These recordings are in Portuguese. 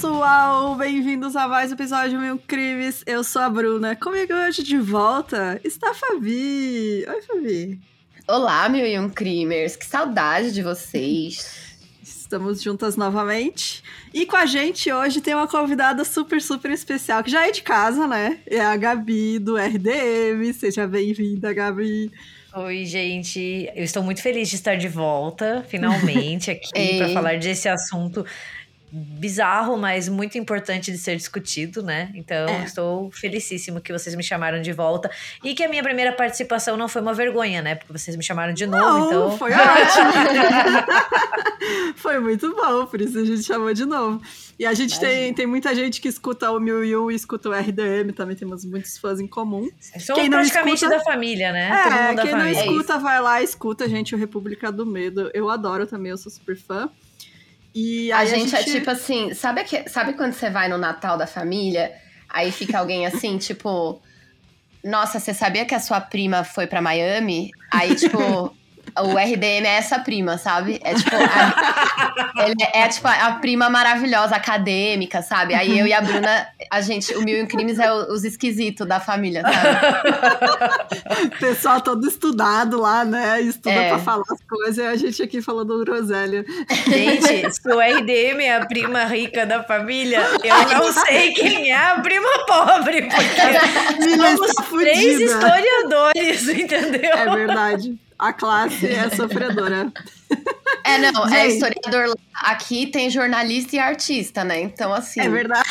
pessoal! Bem-vindos a mais um episódio de Mil Crimes. Eu sou a Bruna. Comigo hoje de volta está a Fabi. Oi, Fabi. Olá, Mil e Um Crimers. Que saudade de vocês. Estamos juntas novamente. E com a gente hoje tem uma convidada super, super especial, que já é de casa, né? É a Gabi do RDM. Seja bem-vinda, Gabi. Oi, gente. Eu estou muito feliz de estar de volta, finalmente, aqui para falar desse assunto bizarro, mas muito importante de ser discutido, né? Então, é. estou felicíssimo que vocês me chamaram de volta e que a minha primeira participação não foi uma vergonha, né? Porque vocês me chamaram de novo, não, então. Foi ótimo. foi muito bom, por isso a gente chamou de novo. E a gente tem, tem muita gente que escuta o Mil e escuta o RDM, também temos muitos fãs em comum. Somos quem praticamente escuta... da família, né? É, quem não escuta, vai lá, escuta, gente, o República do Medo. Eu adoro também, eu sou super fã. E a, gente, a gente, é tipo assim, sabe, que, sabe quando você vai no Natal da família, aí fica alguém assim, tipo, nossa, você sabia que a sua prima foi para Miami? Aí, tipo, o RDM é essa prima, sabe? É tipo, a, ele é, é tipo a prima maravilhosa, acadêmica, sabe? Aí eu e a Bruna, a gente, o Mil e um Crimes é os esquisitos da família, sabe? Pessoal todo estudado lá, né? Estuda é. pra falar as coisas e a gente aqui falando groselha. Gente, se o RDM é a prima rica da família, eu não sei quem é a prima pobre, porque somos três historiadores, entendeu? É verdade a classe é sofredora. É, não, é Gente. é historiador. Aqui tem jornalista e artista, né? Então, assim. É verdade.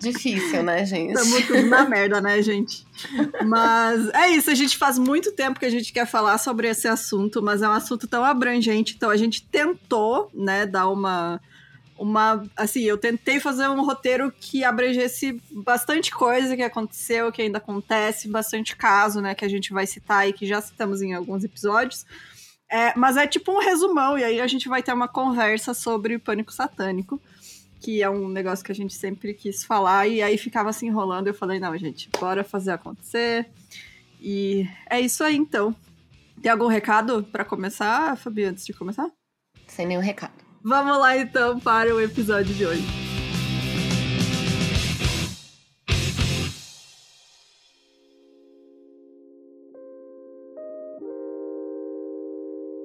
Difícil, né, gente? Estamos tudo na merda, né, gente? Mas é isso, a gente faz muito tempo que a gente quer falar sobre esse assunto, mas é um assunto tão abrangente, então a gente tentou, né, dar uma uma. Assim, eu tentei fazer um roteiro que abrangesse bastante coisa que aconteceu, que ainda acontece, bastante caso, né, que a gente vai citar e que já citamos em alguns episódios. É, mas é tipo um resumão, e aí a gente vai ter uma conversa sobre o pânico satânico, que é um negócio que a gente sempre quis falar, e aí ficava se enrolando. Eu falei, não, gente, bora fazer acontecer. E é isso aí, então. Tem algum recado para começar, Fabi, antes de começar? Sem nenhum recado. Vamos lá então para o episódio de hoje.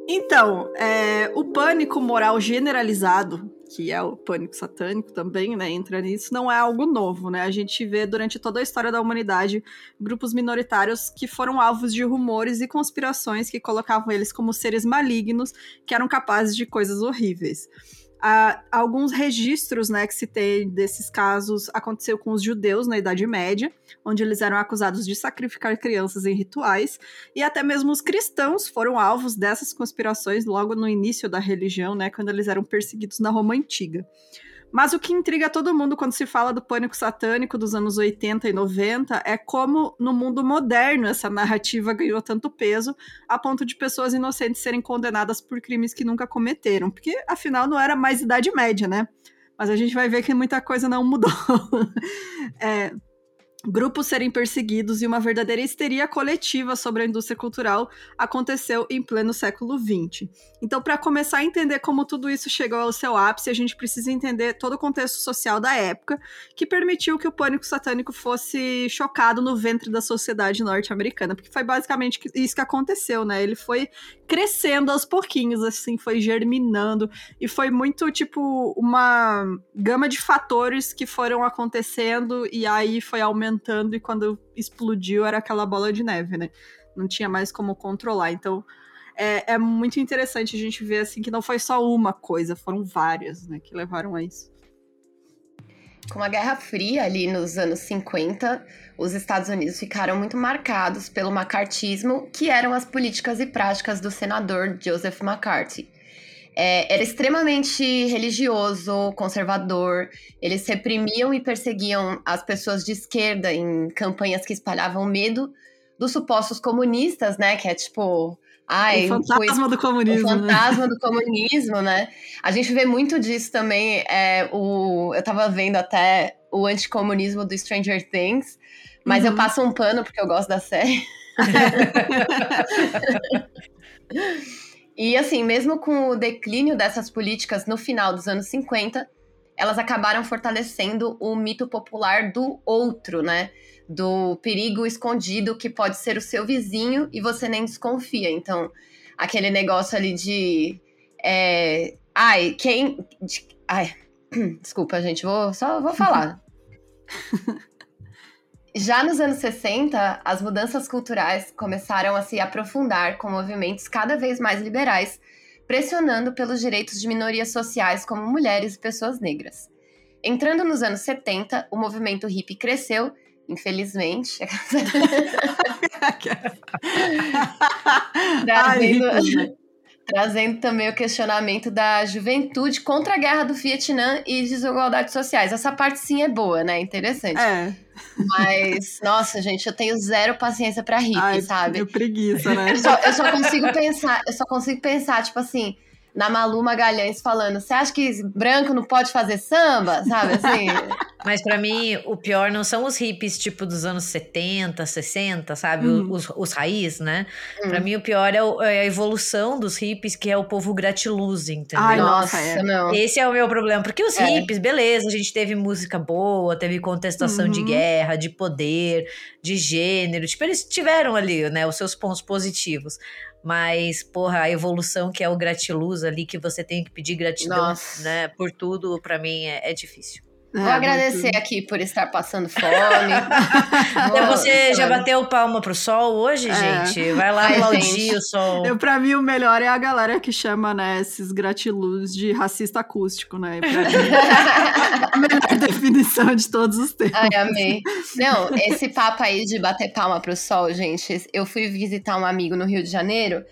Então, é, o pânico moral generalizado que é o pânico satânico também, né, entra nisso, não é algo novo, né? A gente vê durante toda a história da humanidade grupos minoritários que foram alvos de rumores e conspirações que colocavam eles como seres malignos que eram capazes de coisas horríveis. Uh, alguns registros né, que se tem desses casos aconteceu com os judeus na Idade Média, onde eles eram acusados de sacrificar crianças em rituais, e até mesmo os cristãos foram alvos dessas conspirações logo no início da religião, né, quando eles eram perseguidos na Roma Antiga. Mas o que intriga todo mundo quando se fala do pânico satânico dos anos 80 e 90 é como no mundo moderno essa narrativa ganhou tanto peso a ponto de pessoas inocentes serem condenadas por crimes que nunca cometeram, porque afinal não era mais idade média, né? Mas a gente vai ver que muita coisa não mudou. é, grupos serem perseguidos e uma verdadeira histeria coletiva sobre a indústria cultural aconteceu em pleno século XX. Então, para começar a entender como tudo isso chegou ao seu ápice, a gente precisa entender todo o contexto social da época que permitiu que o pânico satânico fosse chocado no ventre da sociedade norte-americana, porque foi basicamente isso que aconteceu, né? Ele foi crescendo aos pouquinhos, assim, foi germinando e foi muito tipo uma gama de fatores que foram acontecendo e aí foi aumentando aumentando e quando explodiu era aquela bola de neve, né? Não tinha mais como controlar. Então é, é muito interessante a gente ver assim que não foi só uma coisa, foram várias, né, que levaram a isso. Com a Guerra Fria ali nos anos 50, os Estados Unidos ficaram muito marcados pelo macartismo, que eram as políticas e práticas do senador Joseph McCarthy. É, era extremamente religioso, conservador. Eles reprimiam e perseguiam as pessoas de esquerda em campanhas que espalhavam medo dos supostos comunistas, né? Que é tipo. Ai, o fantasma do comunismo. O né? fantasma né? do comunismo, né? A gente vê muito disso também. É, o, eu tava vendo até o anticomunismo do Stranger Things, mas uhum. eu passo um pano porque eu gosto da série. E assim, mesmo com o declínio dessas políticas no final dos anos 50, elas acabaram fortalecendo o mito popular do outro, né? Do perigo escondido que pode ser o seu vizinho e você nem desconfia. Então, aquele negócio ali de. É, ai, quem. De, ai, desculpa, gente, vou, só vou falar. Já nos anos 60, as mudanças culturais começaram a se aprofundar com movimentos cada vez mais liberais, pressionando pelos direitos de minorias sociais como mulheres e pessoas negras. Entrando nos anos 70, o movimento hippie cresceu, infelizmente. trazendo, trazendo também o questionamento da juventude contra a guerra do Vietnã e desigualdades sociais. Essa parte sim é boa, né? Interessante. É. Mas, nossa, gente, eu tenho zero paciência pra hippie, Ai, sabe? Eu preguiça, né? Eu só, eu só consigo pensar, eu só consigo pensar, tipo assim, na Malu Magalhães falando: você acha que branco não pode fazer samba? Sabe assim? Mas para mim, o pior não são os hippies tipo dos anos 70, 60, sabe? Uhum. Os, os raiz, né? Uhum. Para mim, o pior é, o, é, a evolução dos hippies, que é o povo gratiluz, entendeu? Ai, nossa, é. não. Esse é o meu problema. Porque os é. hippies, beleza, a gente teve música boa, teve contestação uhum. de guerra, de poder, de gênero. Tipo, eles tiveram ali, né, os seus pontos positivos. Mas, porra, a evolução que é o gratiluz ali, que você tem que pedir gratidão, Nossa. né, por tudo, para mim é, é difícil. Vou é, agradecer muito... aqui por estar passando fome. Você já bateu palma pro sol hoje, é. gente? Vai lá aplaudir o sol. Eu, pra mim, o melhor é a galera que chama, né, esses gratiluz de racista acústico, né? Pra mim, a melhor definição de todos os tempos. Ai, amei. Não, esse papo aí de bater palma pro sol, gente, eu fui visitar um amigo no Rio de Janeiro,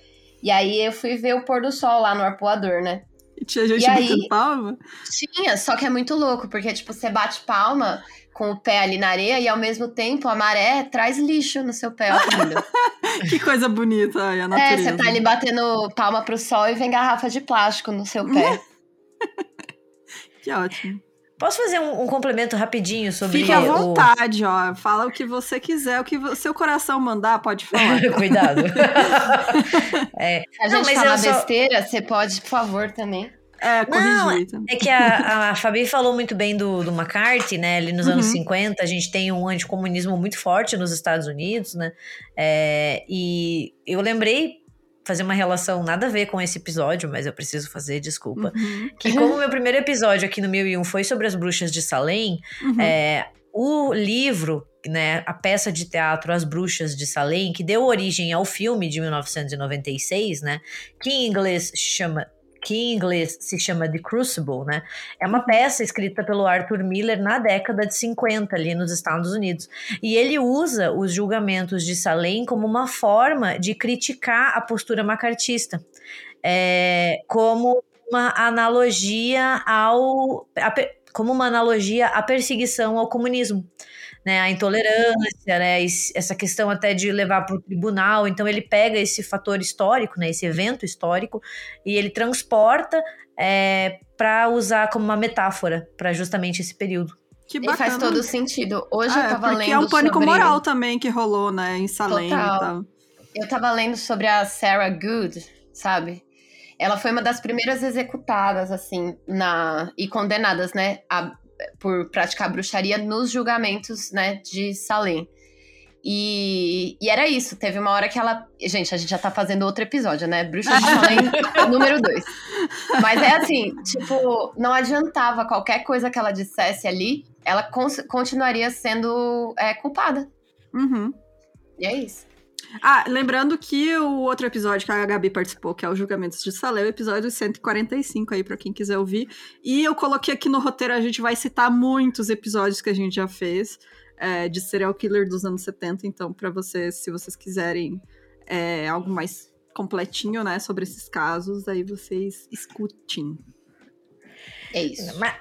e aí eu fui ver o pôr do sol lá no arpoador, né? E tinha gente e batendo aí, palma? Tinha, só que é muito louco, porque, tipo, você bate palma com o pé ali na areia e ao mesmo tempo a maré traz lixo no seu pé, que coisa bonita, ai, a natureza. É, você tá ali batendo palma pro sol e vem garrafa de plástico no seu pé. que ótimo. Posso fazer um, um, complemento rapidinho sobre Fique à vontade, o... ó. Fala o que você quiser, o que o seu coração mandar, pode falar. Cuidado. é. A gente Não, fala besteira, só... você pode, por favor, também. É, Não, é que a, a Fabi falou muito bem do, do McCarthy, né? Ali nos uhum. anos 50, a gente tem um anticomunismo muito forte nos Estados Unidos, né? É, e eu lembrei fazer uma relação nada a ver com esse episódio, mas eu preciso fazer, desculpa. Uhum. Que como o meu primeiro episódio aqui no 1001 foi sobre as bruxas de Salem, uhum. é, o livro, né, a peça de teatro As Bruxas de Salem, que deu origem ao filme de 1996, né, que em inglês chama que em inglês se chama The Crucible, né? É uma peça escrita pelo Arthur Miller na década de 50 ali nos Estados Unidos. E ele usa os julgamentos de Salem como uma forma de criticar a postura macartista. É, como uma analogia ao a, como uma analogia à perseguição ao comunismo né, a intolerância, né, essa questão até de levar para o tribunal. Então ele pega esse fator histórico, né, esse evento histórico, e ele transporta é, para usar como uma metáfora para justamente esse período. Que bacana. E faz todo sentido. Hoje ah, eu tava lendo. é um pânico sobre... moral também que rolou, né, em Salem Total. e tal. Eu tava lendo sobre a Sarah Good, sabe? Ela foi uma das primeiras executadas, assim, na e condenadas, né, a por praticar bruxaria nos julgamentos, né, de Salem. E, e, era isso. Teve uma hora que ela. Gente, a gente já tá fazendo outro episódio, né? Bruxa de Salem número dois. Mas é assim, tipo, não adiantava qualquer coisa que ela dissesse ali, ela continuaria sendo é, culpada. Uhum. E é isso. Ah, lembrando que o outro episódio que a Gabi participou, que é o Julgamentos de Salé, é o episódio 145 aí para quem quiser ouvir. E eu coloquei aqui no roteiro, a gente vai citar muitos episódios que a gente já fez é, de serial killer dos anos 70, então para vocês, se vocês quiserem é, algo mais completinho, né, sobre esses casos, aí vocês escutem. É isso. Mas,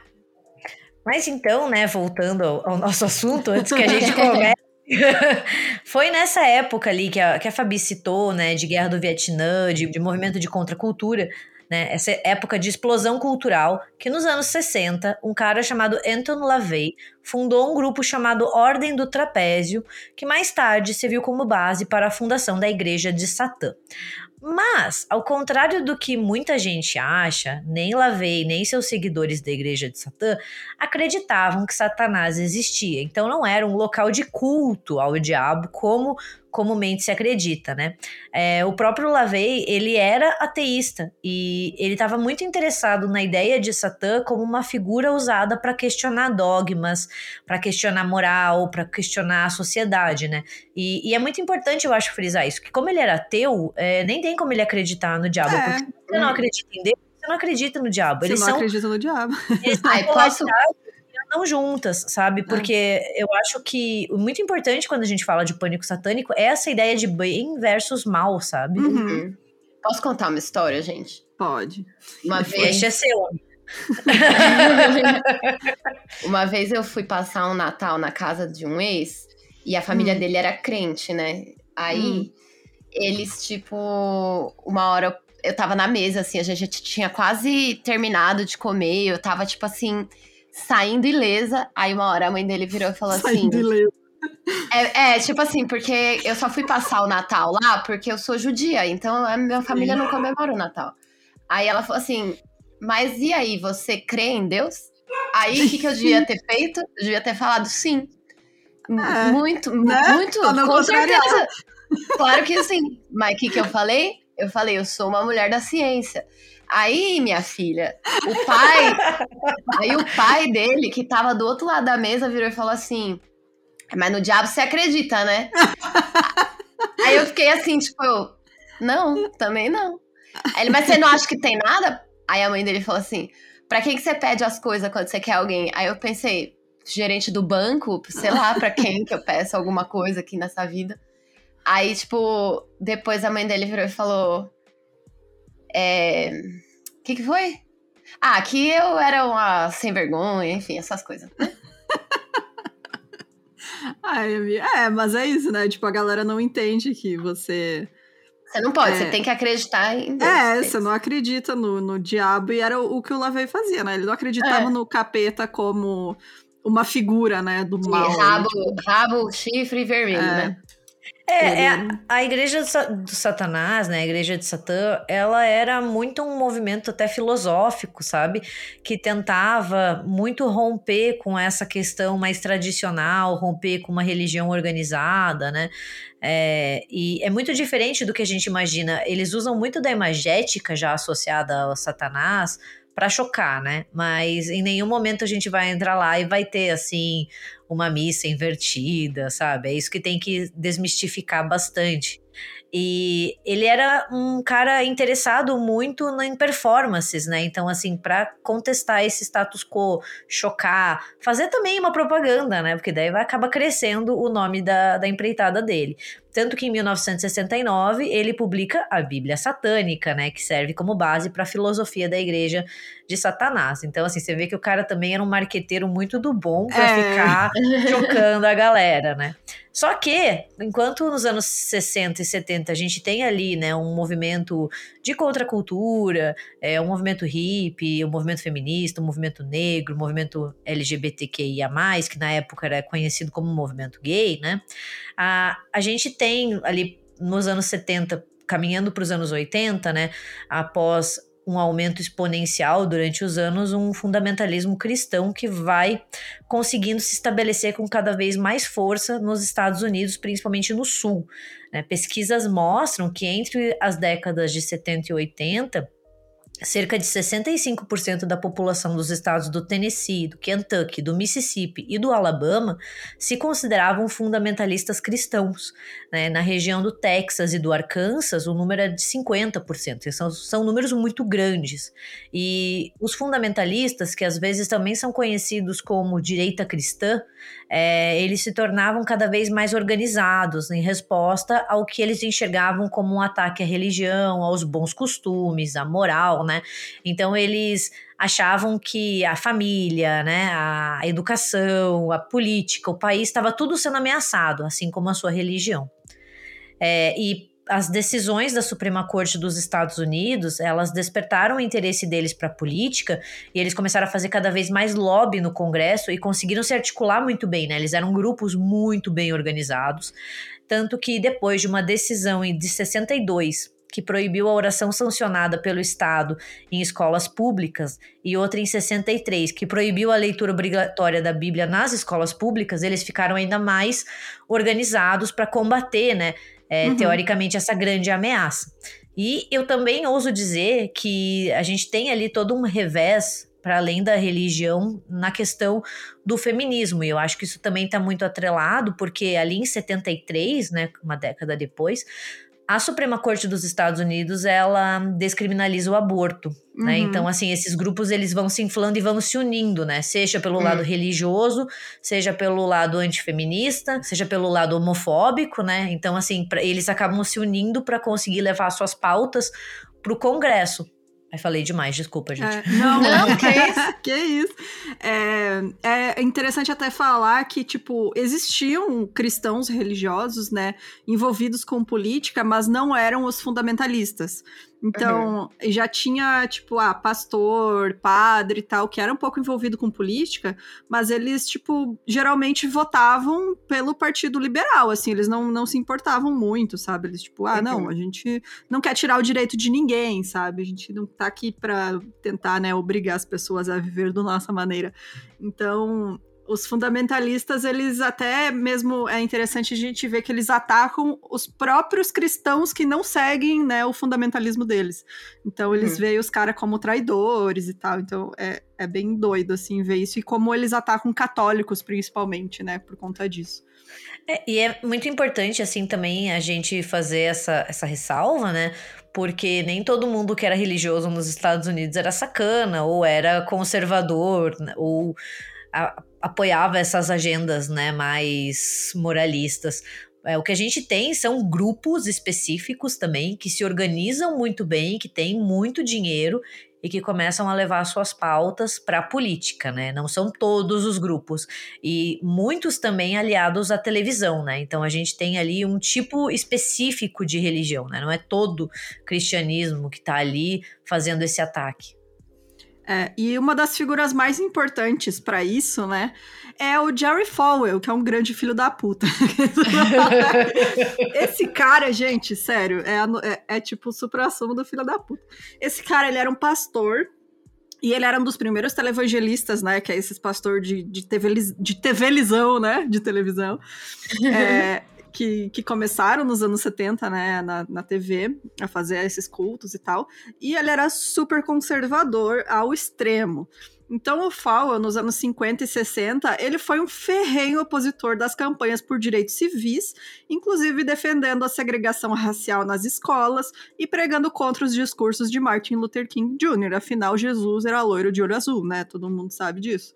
mas então, né, voltando ao, ao nosso assunto, antes que a gente comece Foi nessa época ali que a, que a Fabi citou, né, de guerra do Vietnã, de, de movimento de contracultura, né, essa época de explosão cultural, que nos anos 60, um cara chamado Anton LaVey fundou um grupo chamado Ordem do Trapézio, que mais tarde serviu como base para a fundação da Igreja de Satã. Mas, ao contrário do que muita gente acha, nem Lavei nem seus seguidores da Igreja de Satã acreditavam que Satanás existia. Então não era um local de culto ao diabo como comumente se acredita, né? É, o próprio Lavey, ele era ateísta e ele estava muito interessado na ideia de Satã como uma figura usada para questionar dogmas, para questionar moral, para questionar a sociedade, né? E, e, é muito importante, eu acho, frisar isso, que como ele era ateu, é, nem tem como ele acreditar no diabo, é. porque você não acredita em Deus, você não acredita no diabo. Você eles não são, acredita no diabo. Eles Ai, posso andam juntas, sabe? É. Porque é. eu acho que o muito importante quando a gente fala de pânico satânico é essa ideia de bem versus mal, sabe? Uhum. uhum. Posso contar uma história, gente? Pode. Uma vez. Deixa ser uma vez eu fui passar um Natal na casa de um ex e a família hum. dele era crente, né? Aí hum. eles, tipo, uma hora eu tava na mesa, assim, a gente tinha quase terminado de comer, eu tava, tipo assim, saindo ilesa. Aí uma hora a mãe dele virou e falou assim. Saindo ilesa. É, é, tipo assim, porque eu só fui passar o Natal lá porque eu sou judia, então a minha família não comemora o Natal. Aí ela falou assim: Mas e aí, você crê em Deus? Aí o que, que eu devia ter feito? Eu devia ter falado sim. É, muito, né? muito, com certeza. Claro que sim. Mas o que, que eu falei? Eu falei, eu sou uma mulher da ciência. Aí, minha filha, o pai. aí o pai dele, que tava do outro lado da mesa, virou e falou assim: Mas no diabo você acredita, né? aí eu fiquei assim, tipo, eu, não, também não. Aí ele, mas você não acha que tem nada? Aí a mãe dele falou assim: pra quem que você pede as coisas quando você quer alguém? Aí eu pensei, gerente do banco, sei lá pra quem que eu peço alguma coisa aqui nessa vida. Aí, tipo, depois a mãe dele virou e falou: é... O que, que foi? Ah, que eu era uma sem vergonha, enfim, essas coisas. Ai, é, mas é isso, né? Tipo, a galera não entende que você. Você não pode, é... você tem que acreditar em Deus. É, você não acredita no, no diabo, e era o, o que o Lavey fazia, né? Ele não acreditava é. no capeta como uma figura, né, do mal. Rabo, rabo, chifre vermelho, é. né? É, é, a igreja do Satanás, né, a igreja de Satã, ela era muito um movimento até filosófico, sabe? Que tentava muito romper com essa questão mais tradicional, romper com uma religião organizada, né? É, e é muito diferente do que a gente imagina. Eles usam muito da imagética já associada ao Satanás para chocar, né? Mas em nenhum momento a gente vai entrar lá e vai ter assim uma missa invertida, sabe? É isso que tem que desmistificar bastante. E ele era um cara interessado muito em performances, né? Então, assim, para contestar esse status quo, chocar, fazer também uma propaganda, né? Porque daí vai acabar crescendo o nome da, da empreitada dele. Tanto que em 1969 ele publica a Bíblia Satânica, né, que serve como base para a filosofia da Igreja de Satanás. Então, assim, você vê que o cara também era um marqueteiro muito do bom para é. ficar chocando a galera, né? Só que, enquanto nos anos 60 e 70 a gente tem ali, né, um movimento de contracultura, é, um movimento hippie, um movimento feminista, um movimento negro, um movimento LGBTQIA+, que na época era conhecido como movimento gay, né? A, a gente tem ali nos anos 70, caminhando para os anos 80, né, após um aumento exponencial durante os anos, um fundamentalismo cristão que vai conseguindo se estabelecer com cada vez mais força nos Estados Unidos, principalmente no Sul. Né? Pesquisas mostram que entre as décadas de 70 e 80, cerca de 65% da população dos estados do Tennessee, do Kentucky, do Mississippi e do Alabama se consideravam fundamentalistas cristãos. Né? Na região do Texas e do Arkansas, o número é de 50%. São, são números muito grandes. E os fundamentalistas, que às vezes também são conhecidos como direita cristã, é, eles se tornavam cada vez mais organizados em resposta ao que eles enxergavam como um ataque à religião, aos bons costumes, à moral, né? Então eles achavam que a família, né, a educação, a política, o país estava tudo sendo ameaçado, assim como a sua religião. É, e as decisões da Suprema Corte dos Estados Unidos, elas despertaram o interesse deles para a política e eles começaram a fazer cada vez mais lobby no Congresso e conseguiram se articular muito bem, né? Eles eram grupos muito bem organizados, tanto que depois de uma decisão de 62 que proibiu a oração sancionada pelo Estado em escolas públicas, e outra em 63, que proibiu a leitura obrigatória da Bíblia nas escolas públicas, eles ficaram ainda mais organizados para combater, né, é, uhum. teoricamente, essa grande ameaça. E eu também ouso dizer que a gente tem ali todo um revés para além da religião na questão do feminismo. E eu acho que isso também está muito atrelado, porque ali em 73, né, uma década depois, a Suprema Corte dos Estados Unidos ela descriminaliza o aborto, né? uhum. né? Então assim esses grupos eles vão se inflando e vão se unindo, né? Seja pelo uhum. lado religioso, seja pelo lado antifeminista, seja pelo lado homofóbico, né? Então assim pra, eles acabam se unindo para conseguir levar suas pautas para o Congresso. Aí falei demais, desculpa, gente. É, não, não, que isso. que isso. É, é interessante até falar que, tipo, existiam cristãos religiosos, né, envolvidos com política, mas não eram os fundamentalistas. Então, uhum. já tinha, tipo, ah, pastor, padre e tal, que era um pouco envolvido com política, mas eles, tipo, geralmente votavam pelo Partido Liberal, assim, eles não, não se importavam muito, sabe? Eles, tipo, ah, uhum. não, a gente não quer tirar o direito de ninguém, sabe? A gente não tá aqui pra tentar, né, obrigar as pessoas a viver da nossa maneira. Então, os fundamentalistas, eles até mesmo é interessante a gente ver que eles atacam os próprios cristãos que não seguem, né, o fundamentalismo deles. Então eles uhum. veem os caras como traidores e tal. Então é, é bem doido assim ver isso e como eles atacam católicos principalmente, né, por conta disso. É, e é muito importante assim também a gente fazer essa, essa ressalva, né? Porque nem todo mundo que era religioso nos Estados Unidos era sacana, ou era conservador, né, ou a, apoiava essas agendas né, mais moralistas. É, o que a gente tem são grupos específicos também que se organizam muito bem, que têm muito dinheiro e que começam a levar suas pautas para a política, né? Não são todos os grupos e muitos também aliados à televisão, né? Então a gente tem ali um tipo específico de religião, né? Não é todo cristianismo que está ali fazendo esse ataque. É, e uma das figuras mais importantes para isso, né, é o Jerry Falwell, que é um grande filho da puta. Esse cara, gente, sério, é, é, é tipo o supra-sumo do filho da puta. Esse cara, ele era um pastor e ele era um dos primeiros televangelistas, né? Que é esses pastor de, de, TV, de TVlisão, né? De televisão. É, que, que começaram nos anos 70, né, na, na TV, a fazer esses cultos e tal. E ele era super conservador ao extremo. Então, o Fowler, nos anos 50 e 60, ele foi um ferrenho opositor das campanhas por direitos civis, inclusive defendendo a segregação racial nas escolas e pregando contra os discursos de Martin Luther King Jr. Afinal, Jesus era loiro de olho azul, né? Todo mundo sabe disso.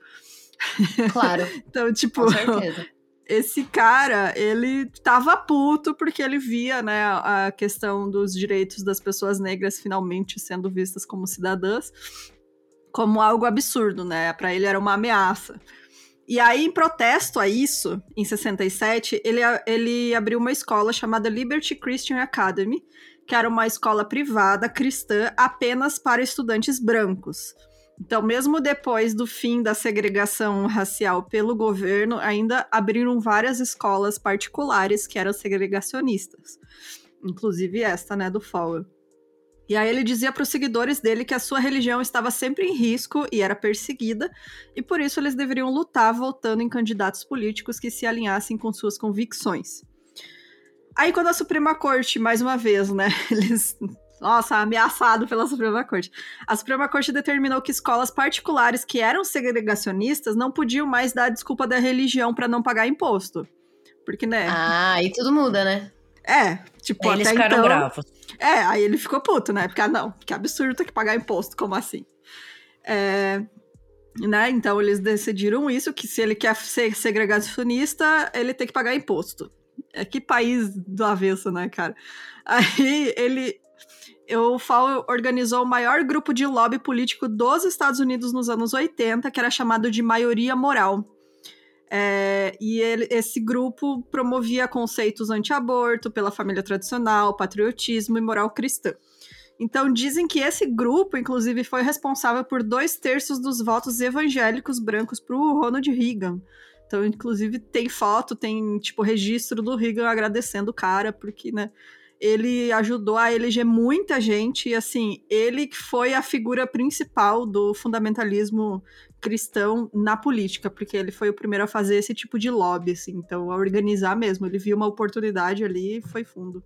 Claro. então, tipo, esse cara, ele tava puto porque ele via, né, a questão dos direitos das pessoas negras finalmente sendo vistas como cidadãs como algo absurdo, né? Para ele era uma ameaça. E aí, em protesto a isso, em 67, ele, ele abriu uma escola chamada Liberty Christian Academy, que era uma escola privada cristã apenas para estudantes brancos. Então, mesmo depois do fim da segregação racial pelo governo, ainda abriram várias escolas particulares que eram segregacionistas. Inclusive esta, né, do Fowler. E aí ele dizia para os seguidores dele que a sua religião estava sempre em risco e era perseguida, e por isso eles deveriam lutar votando em candidatos políticos que se alinhassem com suas convicções. Aí quando a Suprema Corte, mais uma vez, né, eles nossa, ameaçado pela Suprema Corte. A Suprema Corte determinou que escolas particulares que eram segregacionistas não podiam mais dar desculpa da religião para não pagar imposto. Porque, né? Ah, aí tudo muda, né? É, tipo, aí eles ficaram então, bravos. É, aí ele ficou puto, né? Porque, ah, não, que absurdo ter que pagar imposto, como assim? É, né? Então eles decidiram isso, que se ele quer ser segregacionista, ele tem que pagar imposto. É que país do avesso, né, cara? Aí ele o FAO organizou o maior grupo de lobby político dos Estados Unidos nos anos 80, que era chamado de Maioria Moral. É, e ele, esse grupo promovia conceitos anti-aborto, pela família tradicional, patriotismo e moral cristã. Então dizem que esse grupo, inclusive, foi responsável por dois terços dos votos evangélicos brancos para o Ronald Reagan. Então, inclusive, tem foto, tem tipo registro do Reagan agradecendo o cara, porque, né? Ele ajudou a eleger muita gente, e assim, ele que foi a figura principal do fundamentalismo cristão na política, porque ele foi o primeiro a fazer esse tipo de lobby, assim, então a organizar mesmo. Ele viu uma oportunidade ali e foi fundo.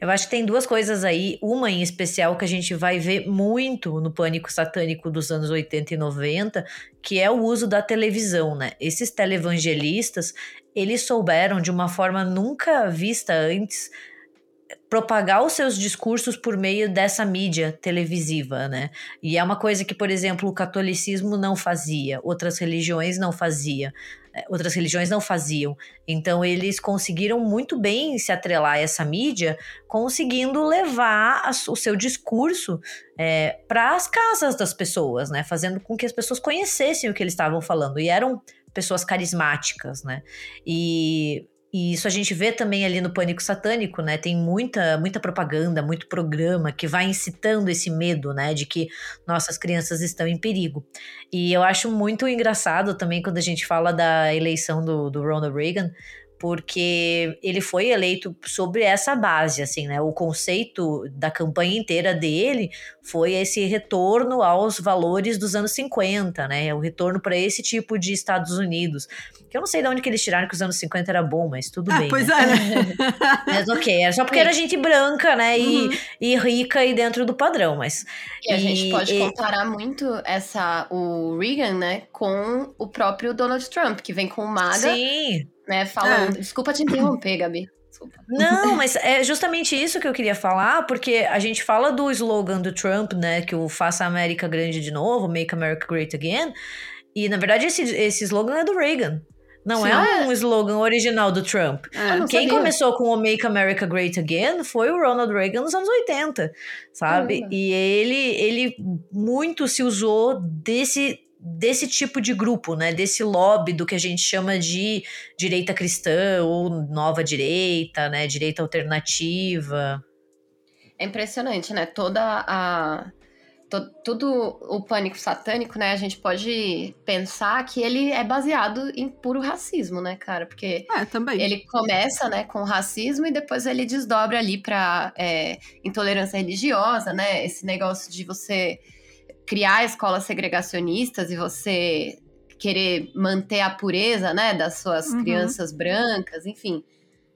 Eu acho que tem duas coisas aí, uma em especial que a gente vai ver muito no pânico satânico dos anos 80 e 90, que é o uso da televisão, né? Esses televangelistas, eles souberam de uma forma nunca vista antes propagar os seus discursos por meio dessa mídia televisiva, né? E é uma coisa que, por exemplo, o catolicismo não fazia, outras religiões não faziam. É, outras religiões não faziam. Então eles conseguiram muito bem se atrelar a essa mídia, conseguindo levar a, o seu discurso é, para as casas das pessoas, né? Fazendo com que as pessoas conhecessem o que eles estavam falando. E eram pessoas carismáticas, né? E e isso a gente vê também ali no Pânico Satânico, né? Tem muita, muita propaganda, muito programa que vai incitando esse medo, né? De que nossas crianças estão em perigo. E eu acho muito engraçado também quando a gente fala da eleição do, do Ronald Reagan, porque ele foi eleito sobre essa base, assim, né? O conceito da campanha inteira dele foi esse retorno aos valores dos anos 50, né? O retorno para esse tipo de Estados Unidos. Que eu não sei de onde que eles tiraram que os anos 50 era bom, mas tudo ah, bem. Pois né? é, mas ok, era só porque era gente branca, né? E, uhum. e rica e dentro do padrão, mas. E a e, gente pode e... comparar muito essa, o Reagan, né, com o próprio Donald Trump, que vem com o MAGA. Sim né? Falando. É. Desculpa te interromper, Gabi. Desculpa. Não, mas é justamente isso que eu queria falar, porque a gente fala do slogan do Trump, né? Que o Faça a América Grande de Novo, Make America Great Again. E, na verdade, esse, esse slogan é do Reagan. Não Sim, é um slogan original do Trump. É, Quem sabia. começou com o Make America Great Again foi o Ronald Reagan nos anos 80, sabe? E ele, ele muito se usou desse desse tipo de grupo, né? Desse lobby do que a gente chama de direita cristã ou nova direita, né? Direita alternativa. É impressionante, né? Toda a tudo o pânico satânico, né? A gente pode pensar que ele é baseado em puro racismo, né, cara? Porque é, também. ele começa, né, com racismo e depois ele desdobra ali para é, intolerância religiosa, né? Esse negócio de você criar escolas segregacionistas e você querer manter a pureza, né, das suas uhum. crianças brancas, enfim.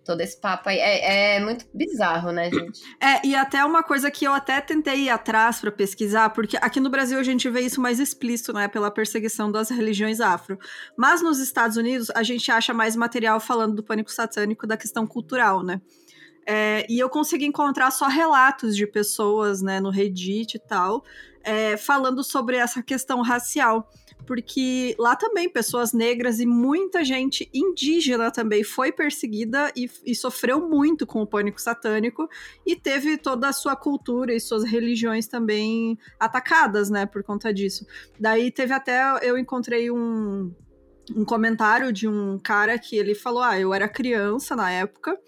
Todo esse papo aí é, é, muito bizarro, né, gente? É, e até uma coisa que eu até tentei ir atrás para pesquisar, porque aqui no Brasil a gente vê isso mais explícito, né, pela perseguição das religiões afro. Mas nos Estados Unidos a gente acha mais material falando do pânico satânico da questão cultural, né? É, e eu consegui encontrar só relatos de pessoas, né, no Reddit e tal, é, falando sobre essa questão racial. Porque lá também pessoas negras e muita gente indígena também foi perseguida e, e sofreu muito com o pânico satânico e teve toda a sua cultura e suas religiões também atacadas, né, por conta disso. Daí teve até, eu encontrei um, um comentário de um cara que ele falou: Ah, eu era criança na época,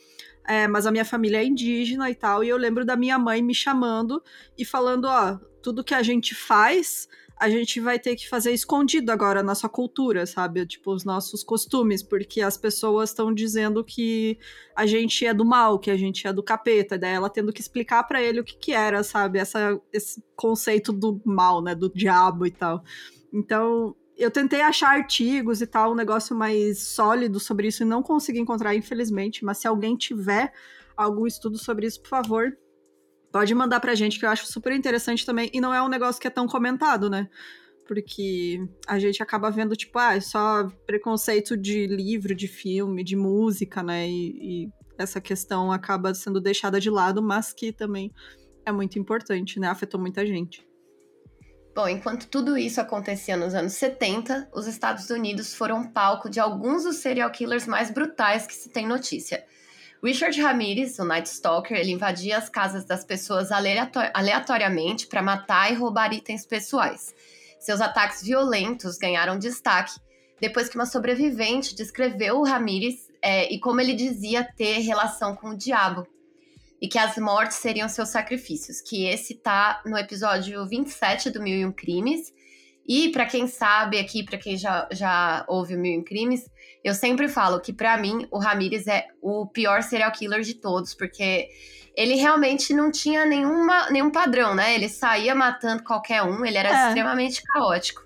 é, mas a minha família é indígena e tal, e eu lembro da minha mãe me chamando e falando: Ó, tudo que a gente faz, a gente vai ter que fazer escondido agora a nossa cultura, sabe? Tipo, os nossos costumes, porque as pessoas estão dizendo que a gente é do mal, que a gente é do capeta, daí ela tendo que explicar para ele o que que era, sabe? Essa, esse conceito do mal, né? Do diabo e tal. Então, eu tentei achar artigos e tal, um negócio mais sólido sobre isso e não consegui encontrar, infelizmente, mas se alguém tiver algum estudo sobre isso, por favor, Pode mandar pra gente, que eu acho super interessante também. E não é um negócio que é tão comentado, né? Porque a gente acaba vendo, tipo, ah, é só preconceito de livro, de filme, de música, né? E, e essa questão acaba sendo deixada de lado, mas que também é muito importante, né? Afetou muita gente. Bom, enquanto tudo isso acontecia nos anos 70, os Estados Unidos foram palco de alguns dos serial killers mais brutais que se tem notícia. Richard Ramirez, o Night Stalker, ele invadia as casas das pessoas aleatoriamente para matar e roubar itens pessoais. Seus ataques violentos ganharam destaque depois que uma sobrevivente descreveu o Ramirez é, e como ele dizia ter relação com o diabo e que as mortes seriam seus sacrifícios, que esse tá no episódio 27 do Mil e Um Crimes E para quem sabe aqui, para quem já, já ouve Mil em Crimes, eu sempre falo que para mim o Ramirez é o pior serial killer de todos, porque ele realmente não tinha nenhuma, nenhum padrão, né? Ele saía matando qualquer um, ele era é. extremamente caótico.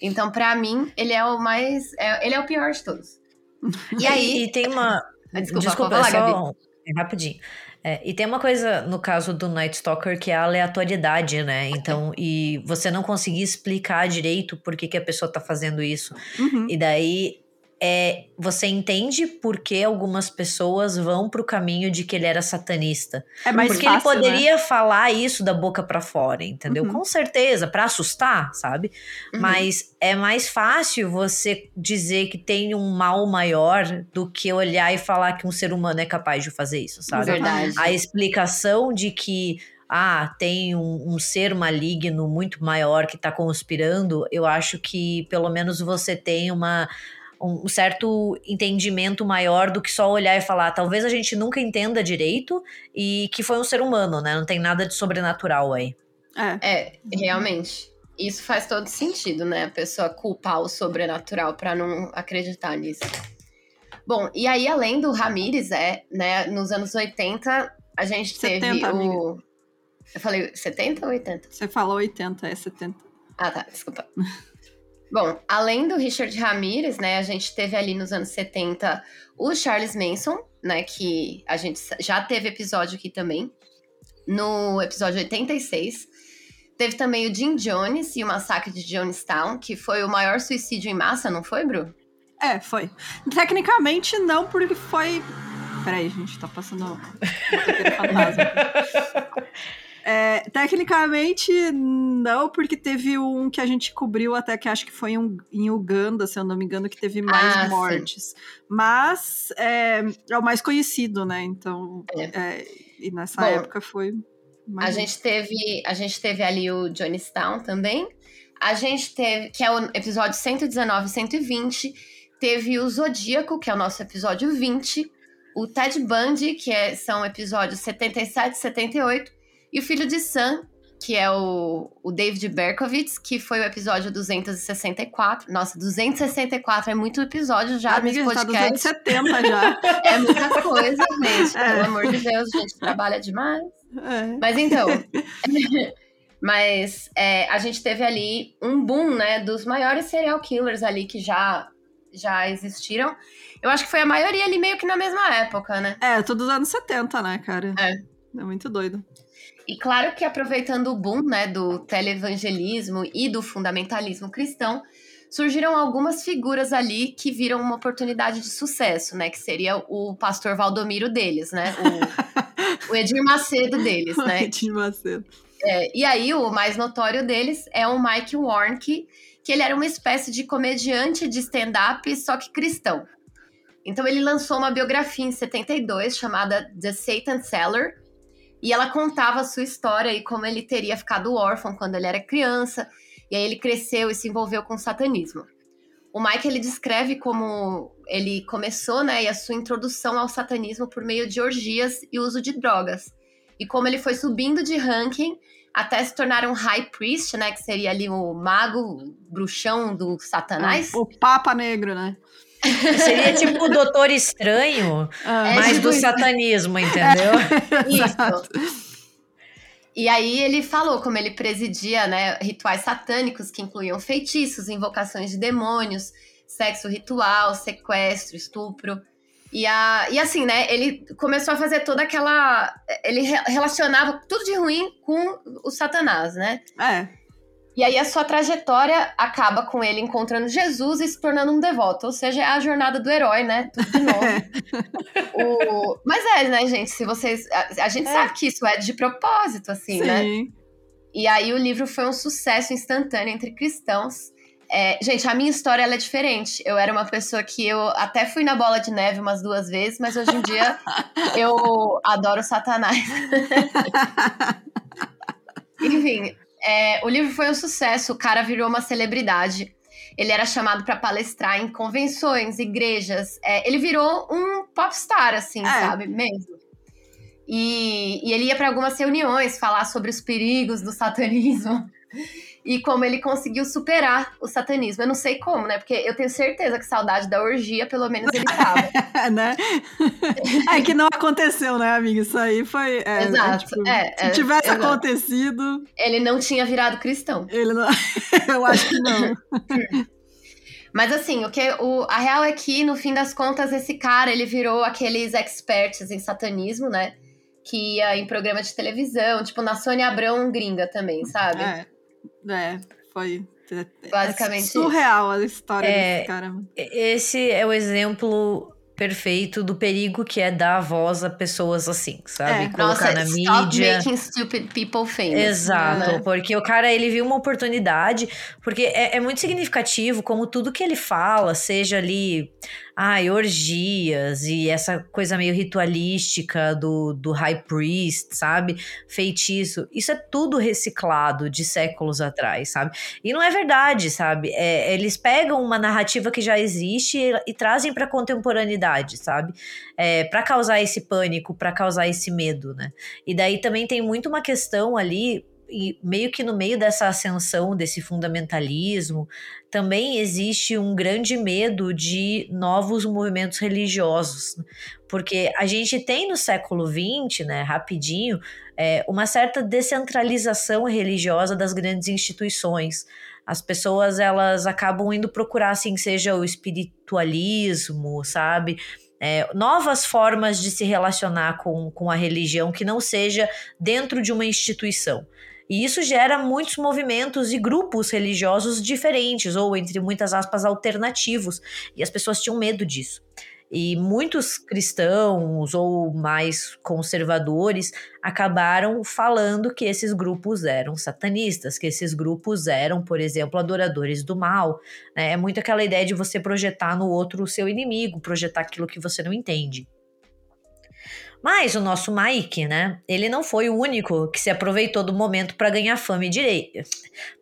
Então, para mim, ele é o mais. É, ele é o pior de todos. E aí. E, tem uma. Desculpa, Desculpa lá, só, é rapidinho. É, e tem uma coisa no caso do Night Stalker que é a aleatoriedade, né? Então, e você não conseguir explicar direito por que, que a pessoa tá fazendo isso. Uhum. E daí é, você entende por que algumas pessoas vão pro caminho de que ele era satanista. É mais Porque fácil, ele poderia né? falar isso da boca para fora, entendeu? Uhum. Com certeza, para assustar, sabe? Uhum. Mas é mais fácil você dizer que tem um mal maior do que olhar e falar que um ser humano é capaz de fazer isso, sabe? Verdade. A explicação de que ah, tem um, um, ser maligno muito maior que está conspirando, eu acho que pelo menos você tem uma um certo entendimento maior do que só olhar e falar, talvez a gente nunca entenda direito e que foi um ser humano, né? Não tem nada de sobrenatural aí. É, é realmente. Isso faz todo sentido, né? A pessoa culpar o sobrenatural para não acreditar nisso. Bom, e aí além do Ramires, é, né, nos anos 80, a gente 70, teve o amiga. Eu falei 70 ou 80? Você falou 80, é 70. Ah, tá, desculpa. Bom, além do Richard Ramirez, né, a gente teve ali nos anos 70 o Charles Manson, né, que a gente já teve episódio aqui também, no episódio 86. Teve também o Jim Jones e o massacre de Jonestown, que foi o maior suicídio em massa, não foi, Bru? É, foi. Tecnicamente não, porque foi. Peraí, gente, tá passando um fantasma. É, tecnicamente, não, porque teve um que a gente cobriu até que acho que foi um, em Uganda, se eu não me engano, que teve mais ah, mortes. Sim. Mas é, é, o mais conhecido, né? Então, é. é e nessa Bom, época foi. a gente teve A gente teve ali o Johnstown também. A gente teve, que é o episódio 119 e 120. Teve o Zodíaco, que é o nosso episódio 20. O Ted Bundy, que é, são episódios 77 e 78 e o filho de Sam, que é o, o David Berkowitz, que foi o episódio 264. Nossa, 264 é muito episódio já Amiga, nesse podcast. Tá 270 já. é muita coisa, gente. É. Pelo amor de Deus, a gente trabalha demais. É. Mas então. mas é, a gente teve ali um boom, né, dos maiores serial killers ali que já, já existiram. Eu acho que foi a maioria ali meio que na mesma época, né? É, todos os anos 70, né, cara? É. É muito doido. E claro que aproveitando o boom né, do televangelismo e do fundamentalismo cristão, surgiram algumas figuras ali que viram uma oportunidade de sucesso, né? Que seria o pastor Valdomiro deles, né? O, o Edir Macedo deles, né? Edir Macedo. É, e aí, o mais notório deles é o Mike Warnke, que ele era uma espécie de comediante de stand-up, só que cristão. Então ele lançou uma biografia em 72 chamada The Satan Seller, e ela contava a sua história e como ele teria ficado órfão quando ele era criança, e aí ele cresceu e se envolveu com o satanismo. O Mike ele descreve como ele começou, né, e a sua introdução ao satanismo por meio de orgias e uso de drogas. E como ele foi subindo de ranking até se tornar um high priest, né, que seria ali o mago, bruxão do satanás. O, o papa negro, né? Seria tipo o Doutor Estranho, ah, mas do satanismo, entendeu? É, isso. E aí ele falou como ele presidia né, rituais satânicos que incluíam feitiços, invocações de demônios, sexo ritual, sequestro, estupro. E, a, e assim, né, ele começou a fazer toda aquela. Ele relacionava tudo de ruim com o Satanás, né? É. E aí a sua trajetória acaba com ele encontrando Jesus e se tornando um devoto. Ou seja, é a jornada do herói, né? Tudo de novo. o... Mas é, né, gente? Se vocês. A, a gente é. sabe que isso é de propósito, assim, Sim. né? E aí o livro foi um sucesso instantâneo entre cristãos. É, gente, a minha história é diferente. Eu era uma pessoa que eu até fui na bola de neve umas duas vezes, mas hoje em dia eu adoro Satanás. Enfim, é, o livro foi um sucesso, o cara virou uma celebridade. Ele era chamado para palestrar em convenções, igrejas. É, ele virou um popstar, assim, é. sabe? Mesmo. E, e ele ia para algumas reuniões falar sobre os perigos do satanismo. E como ele conseguiu superar o satanismo. Eu não sei como, né? Porque eu tenho certeza que saudade da orgia, pelo menos ele tava. né? É que não aconteceu, né, amiga? Isso aí foi. É, Exato. É, tipo, é, se tivesse exato. acontecido. Ele não tinha virado cristão. Ele não. eu acho que não. Mas assim, o que o, a real é que, no fim das contas, esse cara ele virou aqueles experts em satanismo, né? Que ia em programa de televisão, tipo na Sônia Abrão gringa também, sabe? É, é foi basicamente é surreal a história é, desse cara. Esse é o exemplo perfeito do perigo que é dar voz a pessoas assim, sabe? É. Colocar Nossa, na mídia. making stupid people famous. Exato, né? porque o cara ele viu uma oportunidade, porque é, é muito significativo como tudo que ele fala, seja ali ai, orgias e essa coisa meio ritualística do, do high priest, sabe? Feitiço. Isso é tudo reciclado de séculos atrás, sabe? E não é verdade, sabe? É, eles pegam uma narrativa que já existe e, e trazem para contemporaneidade, sabe? É, para causar esse pânico, para causar esse medo, né? E daí também tem muito uma questão ali e meio que no meio dessa ascensão desse fundamentalismo, também existe um grande medo de novos movimentos religiosos, porque a gente tem no século XX, né, rapidinho, é, uma certa descentralização religiosa das grandes instituições. As pessoas elas acabam indo procurar, assim, seja o espiritualismo, sabe? É, novas formas de se relacionar com, com a religião que não seja dentro de uma instituição. E isso gera muitos movimentos e grupos religiosos diferentes, ou entre muitas aspas, alternativos. E as pessoas tinham medo disso. E muitos cristãos ou mais conservadores acabaram falando que esses grupos eram satanistas, que esses grupos eram, por exemplo, adoradores do mal. Né? É muito aquela ideia de você projetar no outro o seu inimigo, projetar aquilo que você não entende. Mas o nosso Mike, né? Ele não foi o único que se aproveitou do momento para ganhar fama e direito,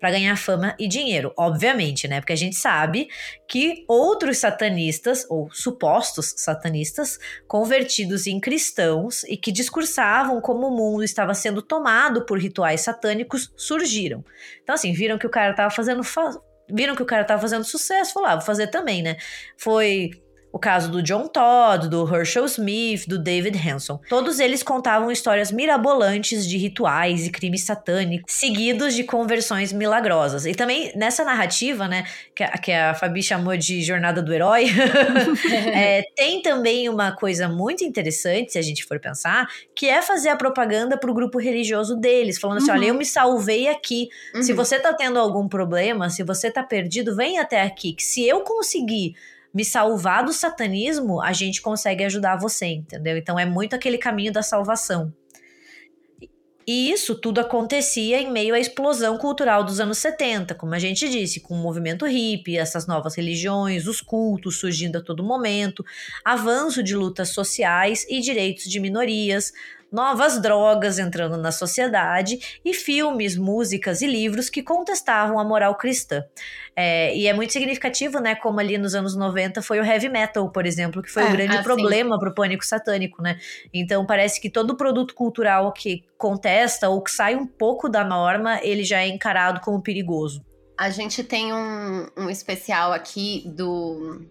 para ganhar fama e dinheiro, obviamente, né? Porque a gente sabe que outros satanistas ou supostos satanistas convertidos em cristãos e que discursavam como o mundo estava sendo tomado por rituais satânicos surgiram. Então assim, viram que o cara tava fazendo fa viram que o cara tava fazendo sucesso, falaram, ah, vou fazer também, né? Foi o caso do John Todd, do Herschel Smith, do David Hanson. Todos eles contavam histórias mirabolantes de rituais e crimes satânicos, seguidos de conversões milagrosas. E também nessa narrativa, né, que a, que a Fabi chamou de Jornada do Herói, é, tem também uma coisa muito interessante, se a gente for pensar, que é fazer a propaganda para o grupo religioso deles, falando assim: uhum. olha, eu me salvei aqui. Uhum. Se você tá tendo algum problema, se você tá perdido, vem até aqui, que se eu conseguir me salvar do satanismo, a gente consegue ajudar você, entendeu? Então é muito aquele caminho da salvação. E isso tudo acontecia em meio à explosão cultural dos anos 70, como a gente disse, com o movimento hippie, essas novas religiões, os cultos surgindo a todo momento, avanço de lutas sociais e direitos de minorias, novas drogas entrando na sociedade e filmes, músicas e livros que contestavam a moral cristã. É, e é muito significativo, né, como ali nos anos 90 foi o heavy metal, por exemplo, que foi é, o grande assim. problema para o pânico satânico, né? Então parece que todo produto cultural que contesta ou que sai um pouco da norma, ele já é encarado como perigoso. A gente tem um, um especial aqui do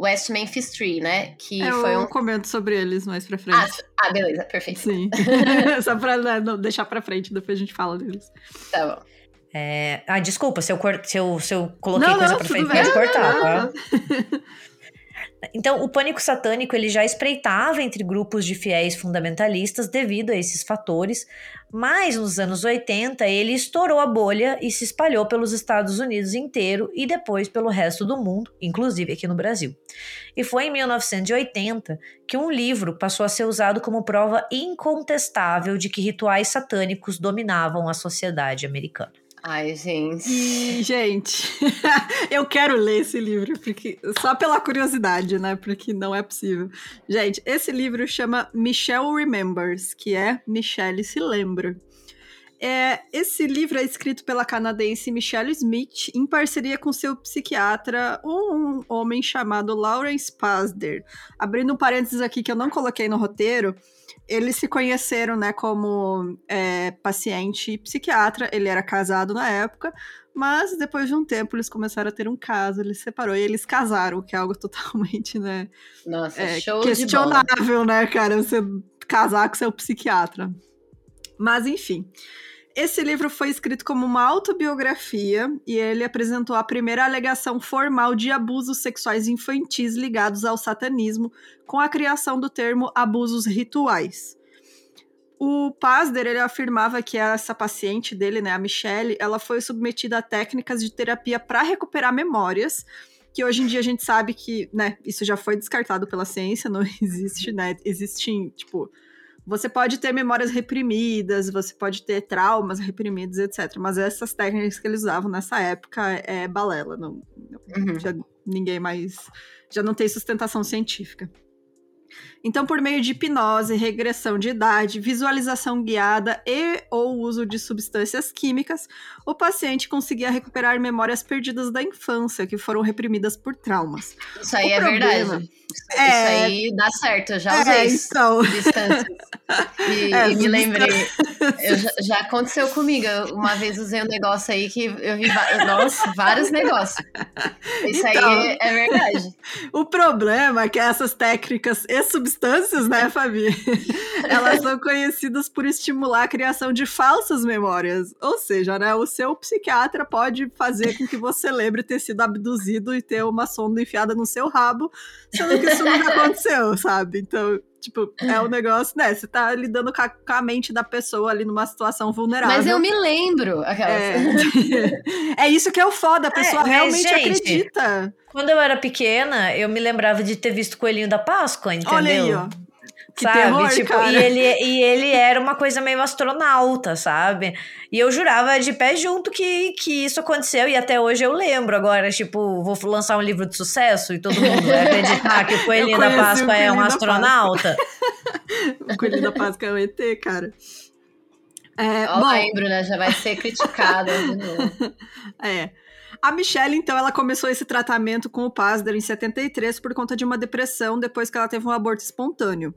West Memphis Tree, né? Que é, foi um. Eu comento sobre eles mais pra frente. Ah, ah beleza, perfeito. Sim. Só pra né, não deixar pra frente, depois a gente fala deles. Tá bom. É... Ah, desculpa se eu, cort... se eu, se eu coloquei não, coisa não, pra frente, pode cortar, tá? Então, o pânico satânico ele já espreitava entre grupos de fiéis fundamentalistas devido a esses fatores, mas nos anos 80 ele estourou a bolha e se espalhou pelos Estados Unidos inteiro e depois pelo resto do mundo, inclusive aqui no Brasil. E foi em 1980 que um livro passou a ser usado como prova incontestável de que rituais satânicos dominavam a sociedade americana. Ai, gente. E, gente, eu quero ler esse livro, porque só pela curiosidade, né? Porque não é possível. Gente, esse livro chama Michelle Remembers, que é Michelle se lembra. É, esse livro é escrito pela canadense Michelle Smith em parceria com seu psiquiatra, um homem chamado Lawrence Pasder. Abrindo um parênteses aqui que eu não coloquei no roteiro, eles se conheceram, né, como é, paciente e psiquiatra. Ele era casado na época, mas depois de um tempo eles começaram a ter um caso, ele se separou e eles casaram, que é algo totalmente, né? Nossa, é, show questionável, né, cara? Você casar com seu psiquiatra. Mas enfim. Esse livro foi escrito como uma autobiografia e ele apresentou a primeira alegação formal de abusos sexuais infantis ligados ao satanismo, com a criação do termo abusos rituais. O Pasder, ele afirmava que essa paciente dele, né, a Michelle, ela foi submetida a técnicas de terapia para recuperar memórias, que hoje em dia a gente sabe que, né, isso já foi descartado pela ciência, não existe, né, existem, tipo, você pode ter memórias reprimidas, você pode ter traumas reprimidos, etc. Mas essas técnicas que eles usavam nessa época é balela, não, uhum. já, ninguém mais, já não tem sustentação científica. Então, por meio de hipnose, regressão de idade, visualização guiada e ou uso de substâncias químicas, o paciente conseguia recuperar memórias perdidas da infância que foram reprimidas por traumas. Isso aí o é verdade. É... Isso aí dá certo, eu já usei é, então... distâncias. E, é, e me lembrei. Já, já, aconteceu comigo. Uma vez usei um negócio aí que eu vi. Nossa, vários negócios. Isso então, aí é, é verdade. O problema é que essas técnicas e substâncias, né, Fabi? Elas são conhecidas por estimular a criação de falsas memórias. Ou seja, né, o seu psiquiatra pode fazer com que você lembre ter sido abduzido e ter uma sonda enfiada no seu rabo, sendo que isso nunca aconteceu, sabe? Então, Tipo, é um negócio, né? Você tá lidando com a, com a, mente da pessoa ali numa situação vulnerável. Mas eu me lembro. É, é isso que é o foda, a pessoa é, realmente gente, acredita. Quando eu era pequena, eu me lembrava de ter visto Coelhinho da Páscoa, entendeu? Olha aí, ó. Que sabe? Terror, tipo, cara. E, ele, e ele era uma coisa meio astronauta, sabe? E eu jurava de pé junto que, que isso aconteceu, e até hoje eu lembro. Agora, tipo, vou lançar um livro de sucesso e todo mundo vai acreditar que o Coelhinho da Páscoa é um astronauta. o Coelhinho da Páscoa é um ET, cara. É, Ó, bom... lembro, né? Já vai ser criticada de novo. é. A Michelle, então, ela começou esse tratamento com o Pasder em 73 por conta de uma depressão depois que ela teve um aborto espontâneo.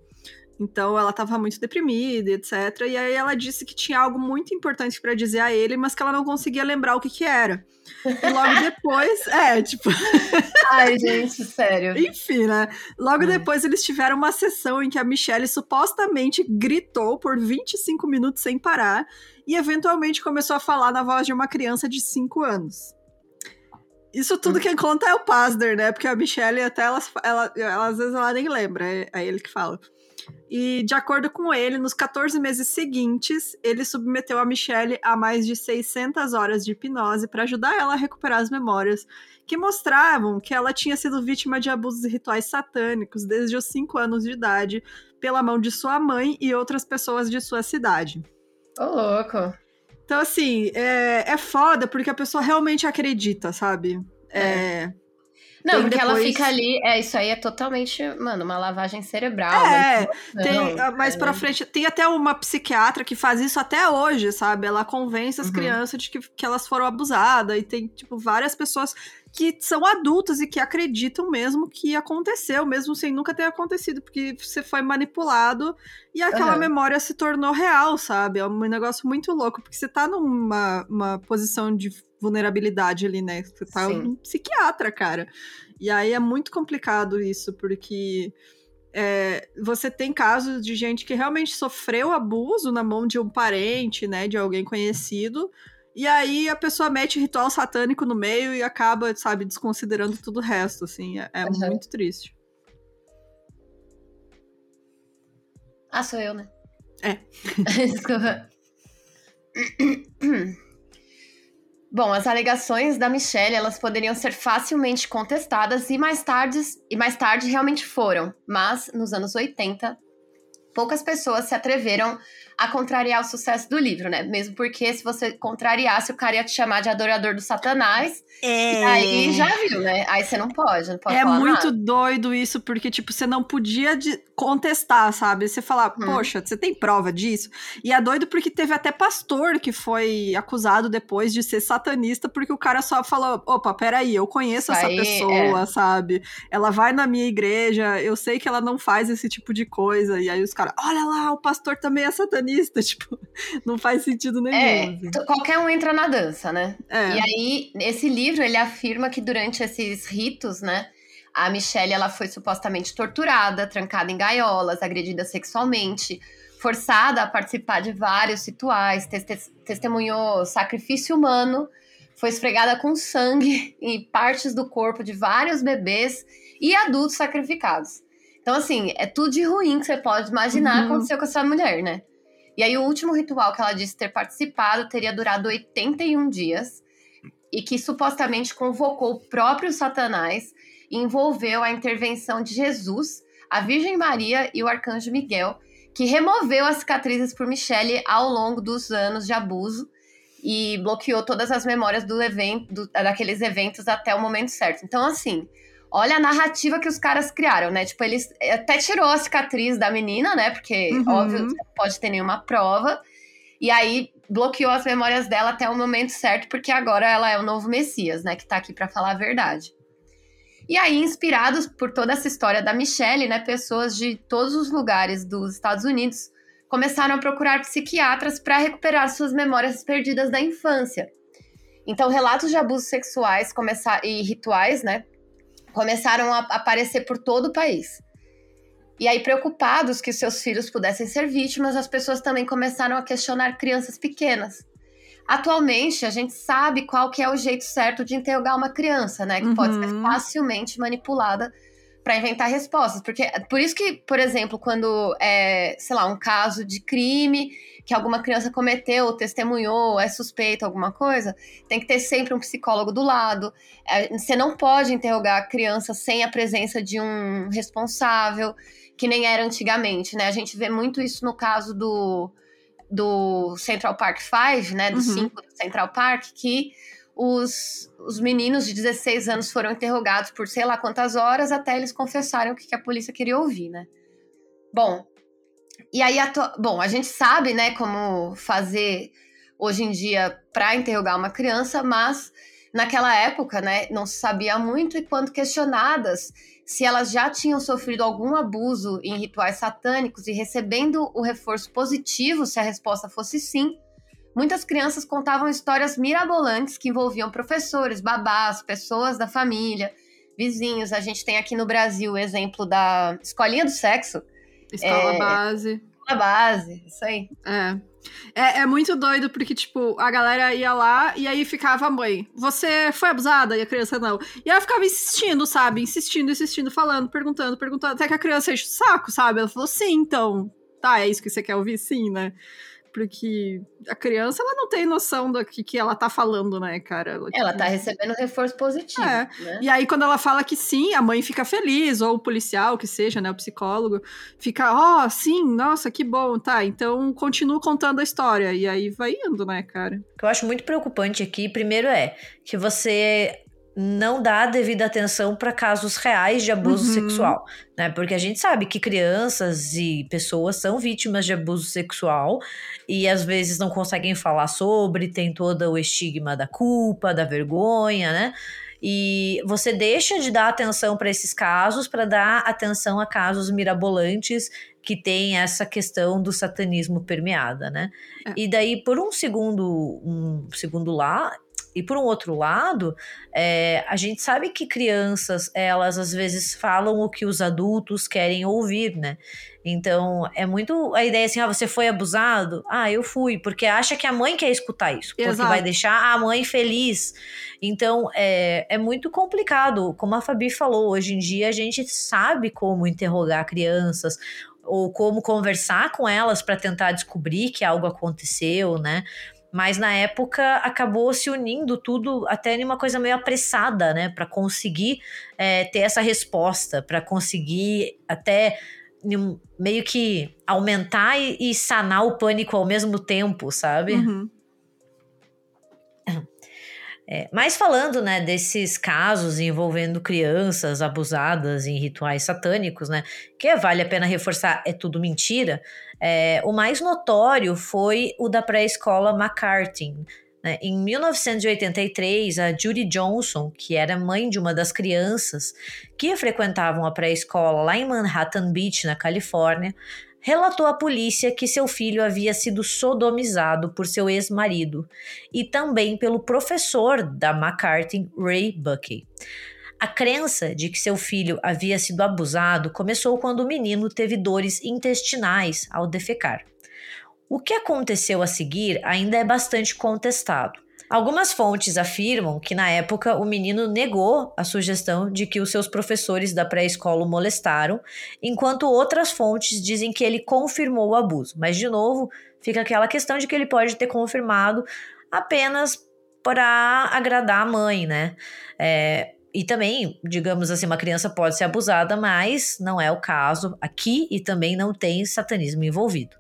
Então ela estava muito deprimida, etc. E aí ela disse que tinha algo muito importante para dizer a ele, mas que ela não conseguia lembrar o que que era. E logo depois, é, tipo. Ai, gente, sério. Enfim, né? Logo depois eles tiveram uma sessão em que a Michelle supostamente gritou por 25 minutos sem parar e eventualmente começou a falar na voz de uma criança de 5 anos. Isso tudo quem conta é o Pasder, né? Porque a Michelle até ela, ela, ela, às vezes ela nem lembra, é, é ele que fala. E, de acordo com ele, nos 14 meses seguintes, ele submeteu a Michelle a mais de 600 horas de hipnose para ajudar ela a recuperar as memórias, que mostravam que ela tinha sido vítima de abusos rituais satânicos desde os 5 anos de idade, pela mão de sua mãe e outras pessoas de sua cidade. Ô, louco! Então, assim, é, é foda porque a pessoa realmente acredita, sabe? é, é não, porque depois... ela fica ali, é, isso aí é totalmente, mano, uma lavagem cerebral. É, tem, ah, mais é. pra frente, tem até uma psiquiatra que faz isso até hoje, sabe? Ela convence as uhum. crianças de que, que elas foram abusadas, e tem, tipo, várias pessoas que são adultas e que acreditam mesmo que aconteceu, mesmo sem nunca ter acontecido, porque você foi manipulado e aquela uhum. memória se tornou real, sabe? É um negócio muito louco, porque você tá numa uma posição de vulnerabilidade ali, né? Você tá Sim. um psiquiatra, cara. E aí é muito complicado isso, porque é, você tem casos de gente que realmente sofreu abuso na mão de um parente, né? De alguém conhecido. E aí a pessoa mete ritual satânico no meio e acaba, sabe, desconsiderando tudo o resto, assim. É, é uhum. muito triste. Ah, sou eu, né? É. Desculpa. Bom, as alegações da Michelle, elas poderiam ser facilmente contestadas e mais tarde, e mais tarde realmente foram. Mas, nos anos 80, poucas pessoas se atreveram a contrariar o sucesso do livro, né? Mesmo porque se você contrariasse, o cara ia te chamar de adorador do Satanás. É. E aí já viu, né? Aí você não pode, não pode É muito nada. doido isso, porque, tipo, você não podia contestar, sabe? Você falar, hum. poxa, você tem prova disso? E é doido porque teve até pastor que foi acusado depois de ser satanista, porque o cara só falou: opa, peraí, eu conheço essa aí, pessoa, é. sabe? Ela vai na minha igreja, eu sei que ela não faz esse tipo de coisa. E aí os caras, olha lá, o pastor também é satanista tipo, não faz sentido nenhum. É, assim. qualquer um entra na dança, né? É. E aí, esse livro, ele afirma que durante esses ritos, né, a Michelle, ela foi supostamente torturada, trancada em gaiolas, agredida sexualmente, forçada a participar de vários rituais, testemunhou sacrifício humano, foi esfregada com sangue em partes do corpo de vários bebês e adultos sacrificados. Então, assim, é tudo de ruim que você pode imaginar uhum. aconteceu com essa mulher, né? E aí, o último ritual que ela disse ter participado teria durado 81 dias e que supostamente convocou o próprio Satanás e envolveu a intervenção de Jesus, a Virgem Maria e o Arcanjo Miguel, que removeu as cicatrizes por Michelle ao longo dos anos de abuso e bloqueou todas as memórias do evento, do, daqueles eventos até o momento certo. Então, assim, olha a narrativa que os caras criaram, né? Tipo, eles até tirou a cicatriz da menina, né? Porque, uhum. óbvio, não pode ter nenhuma prova. E aí bloqueou as memórias dela até o momento certo, porque agora ela é o novo Messias, né? Que tá aqui para falar a verdade. E aí, inspirados por toda essa história da Michelle, né? Pessoas de todos os lugares dos Estados Unidos começaram a procurar psiquiatras para recuperar suas memórias perdidas da infância. Então, relatos de abusos sexuais começar, e rituais, né? Começaram a aparecer por todo o país. E aí, preocupados que seus filhos pudessem ser vítimas, as pessoas também começaram a questionar crianças pequenas. Atualmente, a gente sabe qual que é o jeito certo de interrogar uma criança, né? Que uhum. pode ser uhum. facilmente manipulada para inventar respostas. Porque por isso que, por exemplo, quando é, sei lá, um caso de crime que alguma criança cometeu, testemunhou, é suspeita alguma coisa, tem que ter sempre um psicólogo do lado. É, você não pode interrogar a criança sem a presença de um responsável, que nem era antigamente, né? A gente vê muito isso no caso do, do Central Park Five, né? Do 5 uhum. do Central Park, que os, os meninos de 16 anos foram interrogados por sei lá quantas horas até eles confessarem o que, que a polícia queria ouvir, né? Bom, e aí, a bom, a gente sabe, né, como fazer hoje em dia para interrogar uma criança, mas naquela época, né, não se sabia muito e quando questionadas se elas já tinham sofrido algum abuso em rituais satânicos e recebendo o reforço positivo se a resposta fosse sim, muitas crianças contavam histórias mirabolantes que envolviam professores, babás, pessoas da família, vizinhos. A gente tem aqui no Brasil o exemplo da escolinha do sexo, Escola é, base. Escola base, isso aí. É. É, é muito doido, porque, tipo, a galera ia lá e aí ficava a mãe. Você foi abusada? E a criança não. E ela ficava insistindo, sabe? Insistindo, insistindo, falando, perguntando, perguntando. Até que a criança enche o saco, sabe? Ela falou, sim, então. Tá, é isso que você quer ouvir? Sim, né? Porque a criança ela não tem noção do que, que ela tá falando, né, cara? Ela, ela tá recebendo reforço positivo. É. Né? E aí, quando ela fala que sim, a mãe fica feliz, ou o policial, que seja, né, o psicólogo, fica, ó, oh, sim, nossa, que bom, tá, então continua contando a história. E aí vai indo, né, cara? O que eu acho muito preocupante aqui, primeiro é que você não dá devida atenção para casos reais de abuso uhum. sexual, né? Porque a gente sabe que crianças e pessoas são vítimas de abuso sexual e às vezes não conseguem falar sobre, tem todo o estigma da culpa, da vergonha, né? E você deixa de dar atenção para esses casos para dar atenção a casos mirabolantes que tem essa questão do satanismo permeada, né? É. E daí, por um segundo, um segundo lá, e por um outro lado, é, a gente sabe que crianças, elas às vezes falam o que os adultos querem ouvir, né? Então, é muito a ideia assim, ah, você foi abusado? Ah, eu fui, porque acha que a mãe quer escutar isso, porque Exato. vai deixar a mãe feliz. Então, é, é muito complicado. Como a Fabi falou, hoje em dia a gente sabe como interrogar crianças, ou como conversar com elas para tentar descobrir que algo aconteceu, né? Mas na época acabou se unindo tudo até em uma coisa meio apressada, né? Para conseguir é, ter essa resposta, para conseguir até meio que aumentar e, e, sanar o pânico ao mesmo tempo, sabe? Uhum. É, mas falando, né, desses casos envolvendo crianças abusadas em rituais satânicos, né, que vale a pena reforçar, é tudo mentira. É, o mais notório foi o da pré-escola McCarthy, né? Em 1983, a Judy Johnson, que era mãe de uma das crianças que frequentavam a pré-escola lá em Manhattan Beach, na Califórnia, relatou à polícia que seu filho havia sido sodomizado por seu ex-marido e também pelo professor da McCarthy, Ray Buckey. A crença de que seu filho havia sido abusado começou quando o menino teve dores intestinais ao defecar. O que aconteceu a seguir ainda é bastante contestado. Algumas fontes afirmam que na época o menino negou a sugestão de que os seus professores da pré-escola o molestaram, enquanto outras fontes dizem que ele confirmou o abuso. Mas, de novo, fica aquela questão de que ele pode ter confirmado apenas para agradar a mãe, né? É, e também, digamos assim, uma criança pode ser abusada, mas não é o caso aqui e também não tem satanismo envolvido.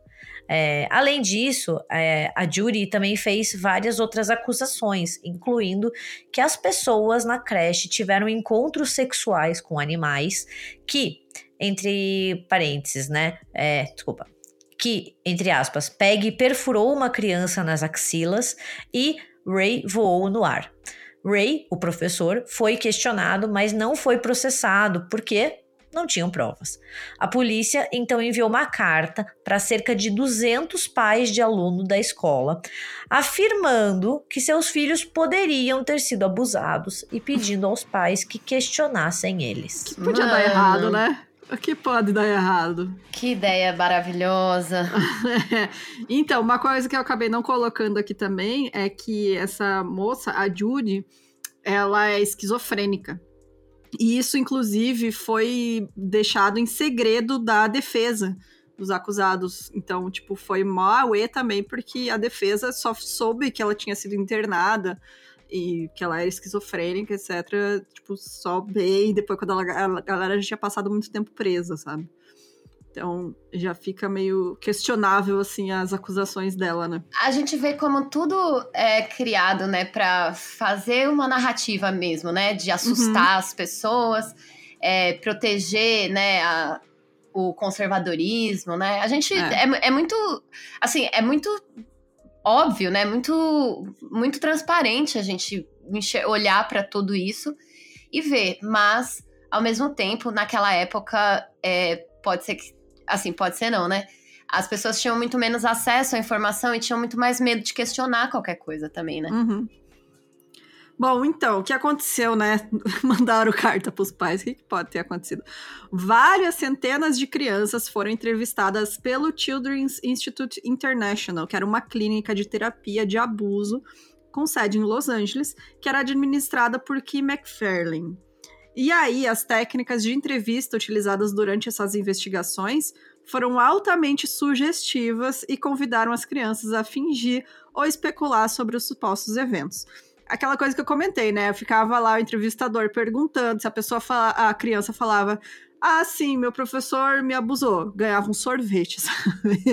É, além disso, é, a Judy também fez várias outras acusações, incluindo que as pessoas na creche tiveram encontros sexuais com animais que, entre parênteses, né? É, desculpa. Que, entre aspas, Peg perfurou uma criança nas axilas e Ray voou no ar. Ray, o professor, foi questionado, mas não foi processado, porque não tinham provas. A polícia então enviou uma carta para cerca de 200 pais de aluno da escola, afirmando que seus filhos poderiam ter sido abusados e pedindo aos pais que questionassem eles. Que podia Mano. dar errado, né? O que pode dar errado? Que ideia maravilhosa. então, uma coisa que eu acabei não colocando aqui também é que essa moça, a Judy, ela é esquizofrênica. E isso, inclusive, foi deixado em segredo da defesa dos acusados. Então, tipo, foi mó e também, porque a defesa só soube que ela tinha sido internada e que ela era esquizofrênica, etc. Tipo, só bem depois, quando ela, a galera já tinha passado muito tempo presa, sabe? Então já fica meio questionável assim as acusações dela, né? A gente vê como tudo é criado, né, para fazer uma narrativa mesmo, né, de assustar uhum. as pessoas, é, proteger, né, a, o conservadorismo, né? A gente é. é, é muito, assim, é muito óbvio, né? Muito, muito transparente a gente olhar para tudo isso e ver, mas ao mesmo tempo, naquela época, é, pode ser que Assim, pode ser não, né? As pessoas tinham muito menos acesso à informação e tinham muito mais medo de questionar qualquer coisa também, né? Uhum. Bom, então, o que aconteceu, né? Mandaram carta para os pais, o que pode ter acontecido? Várias centenas de crianças foram entrevistadas pelo Children's Institute International, que era uma clínica de terapia de abuso com sede em Los Angeles, que era administrada por Kim McFarlane. E aí, as técnicas de entrevista utilizadas durante essas investigações foram altamente sugestivas e convidaram as crianças a fingir ou especular sobre os supostos eventos. Aquela coisa que eu comentei, né? Eu ficava lá o entrevistador perguntando se a pessoa fala, a criança falava: "Ah, sim, meu professor me abusou", ganhava um sorvete, sabe?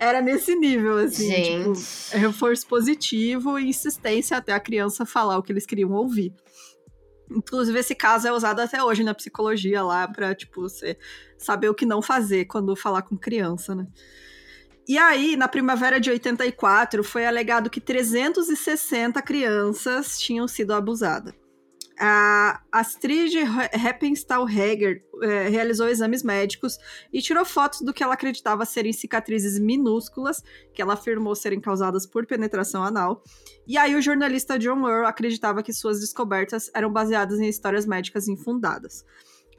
Era nesse nível assim, tipo, Gente. tipo, reforço positivo e insistência até a criança falar o que eles queriam ouvir. Inclusive, esse caso é usado até hoje na psicologia lá pra, tipo, você saber o que não fazer quando falar com criança, né? E aí, na primavera de 84, foi alegado que 360 crianças tinham sido abusadas. A Astrid Heppenstall-Heger é, realizou exames médicos e tirou fotos do que ela acreditava serem cicatrizes minúsculas, que ela afirmou serem causadas por penetração anal. E aí o jornalista John Earl acreditava que suas descobertas eram baseadas em histórias médicas infundadas.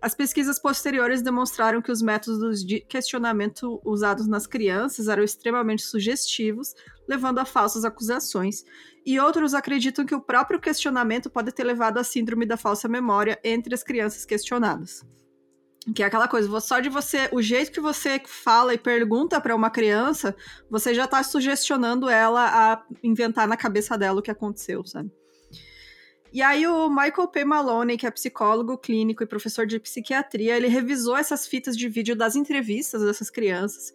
As pesquisas posteriores demonstraram que os métodos de questionamento usados nas crianças eram extremamente sugestivos, levando a falsas acusações, e outros acreditam que o próprio questionamento pode ter levado à síndrome da falsa memória entre as crianças questionadas. Que é aquela coisa, só de você, o jeito que você fala e pergunta para uma criança, você já está sugestionando ela a inventar na cabeça dela o que aconteceu, sabe? E aí o Michael P. Maloney, que é psicólogo clínico e professor de psiquiatria, ele revisou essas fitas de vídeo das entrevistas dessas crianças.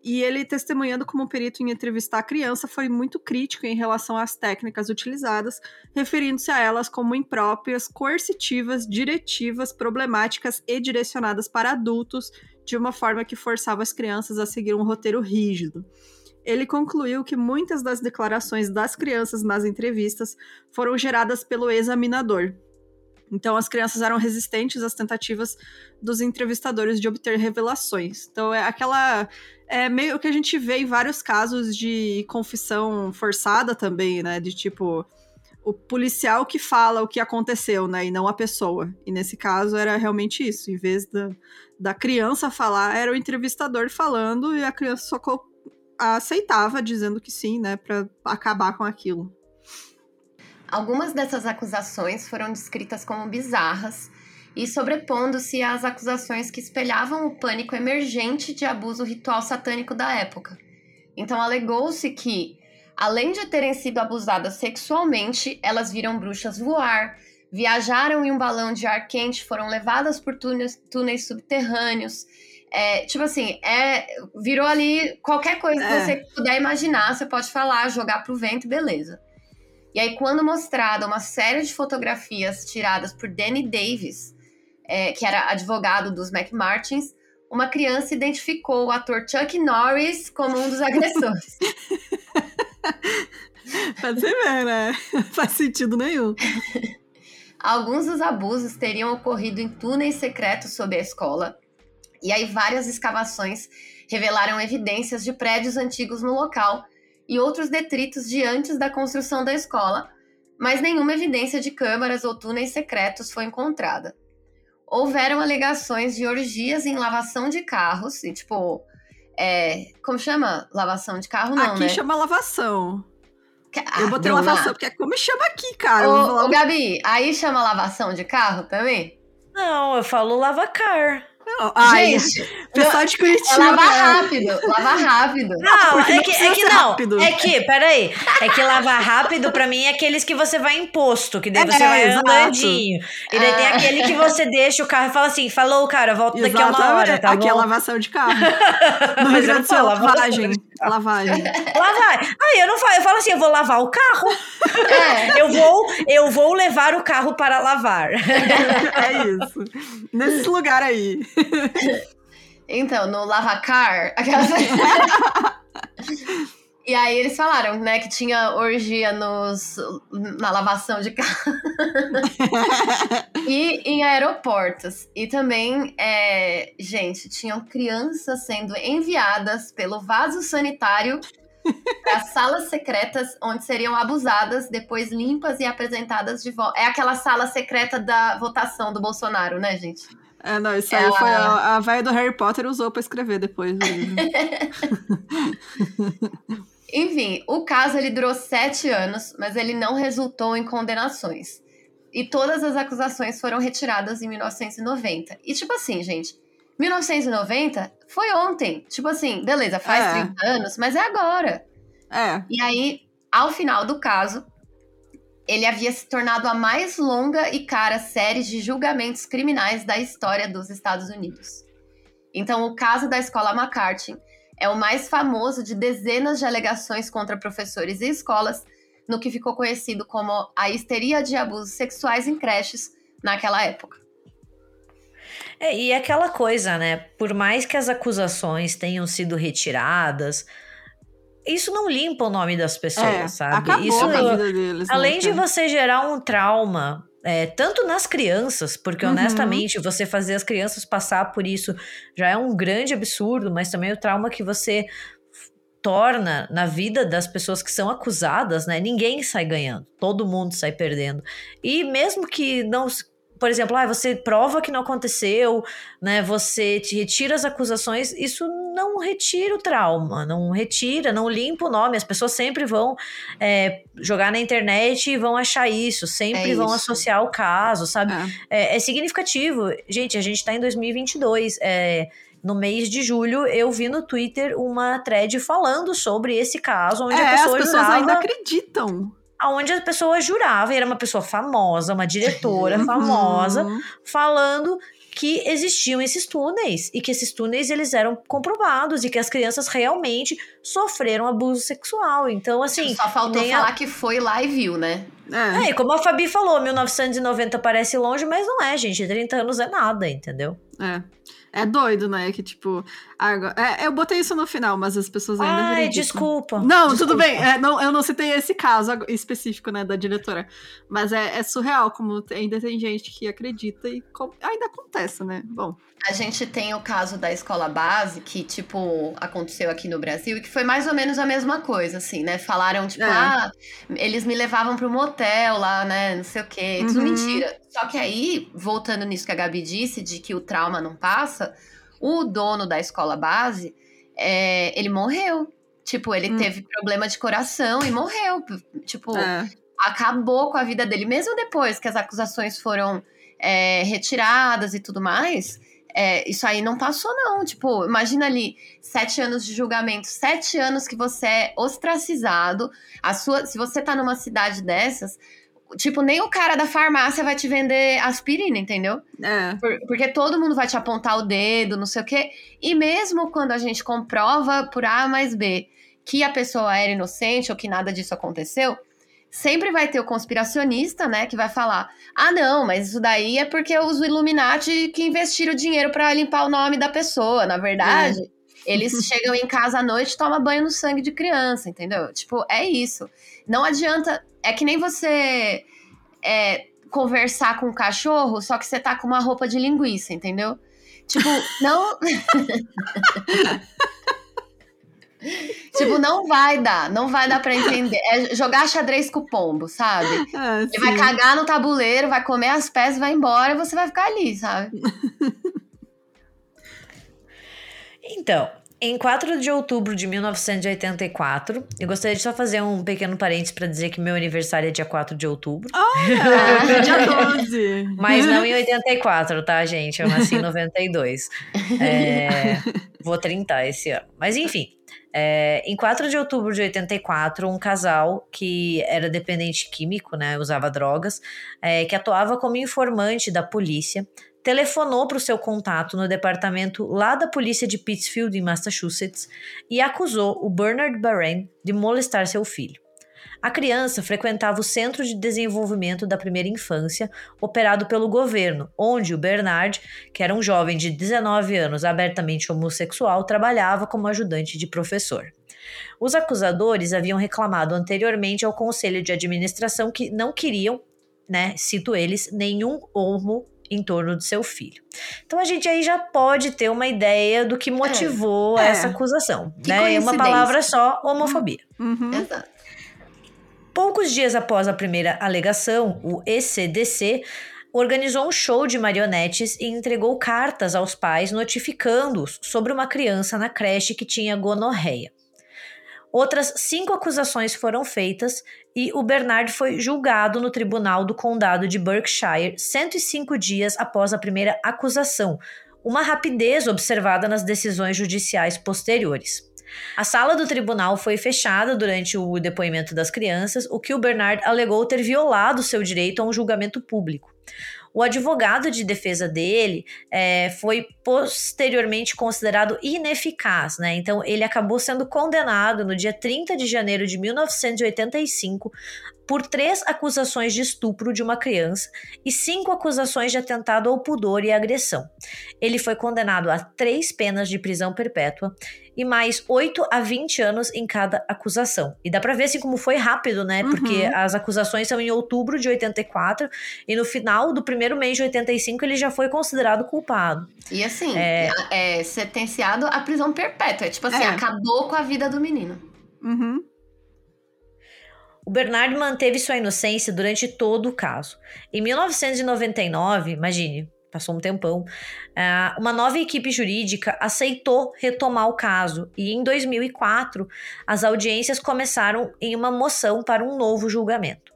E ele, testemunhando como perito em entrevistar a criança, foi muito crítico em relação às técnicas utilizadas, referindo-se a elas como impróprias, coercitivas, diretivas, problemáticas e direcionadas para adultos, de uma forma que forçava as crianças a seguir um roteiro rígido ele concluiu que muitas das declarações das crianças nas entrevistas foram geradas pelo examinador. Então, as crianças eram resistentes às tentativas dos entrevistadores de obter revelações. Então, é aquela. É meio que a gente vê em vários casos de confissão forçada também, né? De tipo. O policial que fala o que aconteceu, né? E não a pessoa. E nesse caso era realmente isso. Em vez da, da criança falar, era o entrevistador falando e a criança só aceitava, dizendo que sim, né, para acabar com aquilo. Algumas dessas acusações foram descritas como bizarras e sobrepondo-se às acusações que espelhavam o pânico emergente de abuso ritual satânico da época. Então alegou-se que, além de terem sido abusadas sexualmente, elas viram bruxas voar, viajaram em um balão de ar quente, foram levadas por túneis, túneis subterrâneos, é, tipo assim, é, virou ali qualquer coisa que é. você puder imaginar, você pode falar, jogar pro vento, beleza. E aí, quando mostrada uma série de fotografias tiradas por Danny Davis, é, que era advogado dos McMartins, uma criança identificou o ator Chuck Norris como um dos agressores. Pode ser ver, né? Faz sentido nenhum. Alguns dos abusos teriam ocorrido em túneis secretos sob a escola, e aí várias escavações revelaram evidências de prédios antigos no local e outros detritos de antes da construção da escola, mas nenhuma evidência de câmaras ou túneis secretos foi encontrada. Houveram alegações de orgias em lavação de carros, e tipo, é, como chama? Lavação de carro, não, Aqui né? chama lavação. Ah, eu botei Bruna. lavação, porque é como chama aqui, cara. Ô, ô, Gabi, aí chama lavação de carro também? Não, eu falo lavacar. Ai, gente, pessoal de Curitiba. É lava rápido, lava rápido. Não, é que, é que não. Rápido. É que, peraí. É que lavar rápido, pra mim, é aqueles que você vai em posto, que daí você é, vai exato. andandinho. E daí é. tem aquele que você deixa o carro e fala assim: falou, cara, volto Exatamente. daqui a uma hora, tá Aqui é bom? é lavação de carro. No Rio Grande do Sul, lavagem. Lavagem. Lavagem. Aí eu não falo, eu falo assim: eu vou lavar o carro. É. Eu, vou, eu vou levar o carro para lavar. É isso. Nesse lugar aí. Então, no Lavacar, aquelas... E aí eles falaram, né, que tinha orgia nos, na lavação de carro. e em aeroportos. E também, é, gente, tinham crianças sendo enviadas pelo vaso sanitário para salas secretas onde seriam abusadas, depois limpas e apresentadas de volta. É aquela sala secreta da votação do Bolsonaro, né, gente? É, não, isso aí foi a, a velha do Harry Potter usou para escrever depois. Enfim, o caso ele durou sete anos, mas ele não resultou em condenações. E todas as acusações foram retiradas em 1990. E tipo assim, gente, 1990 foi ontem. Tipo assim, beleza, faz é. 30 anos, mas é agora. É. E aí, ao final do caso, ele havia se tornado a mais longa e cara série de julgamentos criminais da história dos Estados Unidos. Então, o caso da escola McCarthy é o mais famoso de dezenas de alegações contra professores e escolas, no que ficou conhecido como a histeria de abusos sexuais em creches naquela época. É, e aquela coisa, né? Por mais que as acusações tenham sido retiradas, isso não limpa o nome das pessoas, é, sabe? Isso, a vida deles, né, além né? de você gerar um trauma, é, tanto nas crianças, porque uhum. honestamente você fazer as crianças passar por isso já é um grande absurdo, mas também o trauma que você torna na vida das pessoas que são acusadas, né? Ninguém sai ganhando, todo mundo sai perdendo. E mesmo que não por exemplo, ah, você prova que não aconteceu, né? Você te retira as acusações, isso não retira o trauma, não retira, não limpa o nome. As pessoas sempre vão é, jogar na internet e vão achar isso, sempre é vão associar o caso, sabe? É. é. é significativo. Gente, a gente tá em 2022, é no mês de julho, eu vi no Twitter uma thread falando sobre esse caso, onde é, a pessoa as pessoas jurava... ainda acreditam. Aonde a pessoa jurava, e era uma pessoa famosa, uma diretora uhum. famosa, falando que existiam esses túneis e que esses túneis eles eram comprovados e que as crianças realmente sofreram abuso sexual. Então, assim. Só faltou falar a... que foi lá e viu, né? É. é, como a Fabi falou, 1990 parece longe, mas não é, gente. 30 anos é nada, entendeu? É. É doido, né? Que tipo. Agora, é, eu botei isso no final, mas as pessoas ainda Ai, desculpa. Não, desculpa. tudo bem. É, não, eu não citei esse caso específico, né, da diretora. Mas é, é surreal como ainda tem gente que acredita e ainda acontece, né? Bom. A gente tem o caso da escola base, que, tipo, aconteceu aqui no Brasil, e que foi mais ou menos a mesma coisa, assim, né? Falaram, tipo, é. ah, eles me levavam para um motel lá, né? Não sei o quê. Tudo uhum. mentira. Só que aí, voltando nisso que a Gabi disse, de que o trauma não passa, o dono da escola base, é, ele morreu. Tipo, ele hum. teve problema de coração e morreu. Tipo, é. acabou com a vida dele. Mesmo depois que as acusações foram é, retiradas e tudo mais, é, isso aí não passou, não. Tipo, imagina ali, sete anos de julgamento, sete anos que você é ostracizado. A sua, se você tá numa cidade dessas, Tipo, nem o cara da farmácia vai te vender aspirina, entendeu? É. Por, porque todo mundo vai te apontar o dedo, não sei o quê. E mesmo quando a gente comprova por A mais B que a pessoa era inocente ou que nada disso aconteceu, sempre vai ter o conspiracionista, né, que vai falar: ah, não, mas isso daí é porque os Illuminati que investiram dinheiro para limpar o nome da pessoa. Na verdade. É. Eles chegam em casa à noite e tomam banho no sangue de criança, entendeu? Tipo, é isso. Não adianta. É que nem você é, conversar com um cachorro, só que você tá com uma roupa de linguiça, entendeu? Tipo, não. tipo, não vai dar, não vai dar pra entender. É jogar xadrez com o pombo, sabe? Ah, Ele vai cagar no tabuleiro, vai comer as peças, vai embora e você vai ficar ali, sabe? Então, em 4 de outubro de 1984, eu gostaria de só fazer um pequeno parênteses para dizer que meu aniversário é dia 4 de outubro. Oh, é dia 12. Mas não em 84, tá, gente? Eu nasci em 92. É, vou 30 esse ano. Mas enfim, é, em 4 de outubro de 84, um casal que era dependente químico, né, usava drogas, é, que atuava como informante da polícia, telefonou para o seu contato no departamento lá da polícia de Pittsfield, em Massachusetts, e acusou o Bernard Barren de molestar seu filho. A criança frequentava o Centro de Desenvolvimento da Primeira Infância, operado pelo governo, onde o Bernard, que era um jovem de 19 anos abertamente homossexual, trabalhava como ajudante de professor. Os acusadores haviam reclamado anteriormente ao conselho de administração que não queriam, né, cito eles, nenhum homo em torno do seu filho. Então a gente aí já pode ter uma ideia do que motivou é, essa acusação. Que né? Uma palavra só, homofobia. Uhum. Exato. Poucos dias após a primeira alegação, o ECDC organizou um show de marionetes e entregou cartas aos pais notificando-os sobre uma criança na creche que tinha gonorreia. Outras cinco acusações foram feitas e o Bernard foi julgado no tribunal do condado de Berkshire 105 dias após a primeira acusação, uma rapidez observada nas decisões judiciais posteriores. A sala do tribunal foi fechada durante o depoimento das crianças, o que o Bernard alegou ter violado seu direito a um julgamento público. O advogado de defesa dele é, foi posteriormente considerado ineficaz, né? Então ele acabou sendo condenado no dia 30 de janeiro de 1985 por três acusações de estupro de uma criança e cinco acusações de atentado ao pudor e agressão. Ele foi condenado a três penas de prisão perpétua e mais 8 a 20 anos em cada acusação. E dá pra ver assim como foi rápido, né? Uhum. Porque as acusações são em outubro de 84 e no final do primeiro mês de 85 ele já foi considerado culpado. E assim, é, é sentenciado à prisão perpétua. É tipo assim, é. acabou com a vida do menino. Uhum. O Bernard manteve sua inocência durante todo o caso. Em 1999, imagine, passou um tempão, ah, uma nova equipe jurídica aceitou retomar o caso e em 2004 as audiências começaram em uma moção para um novo julgamento.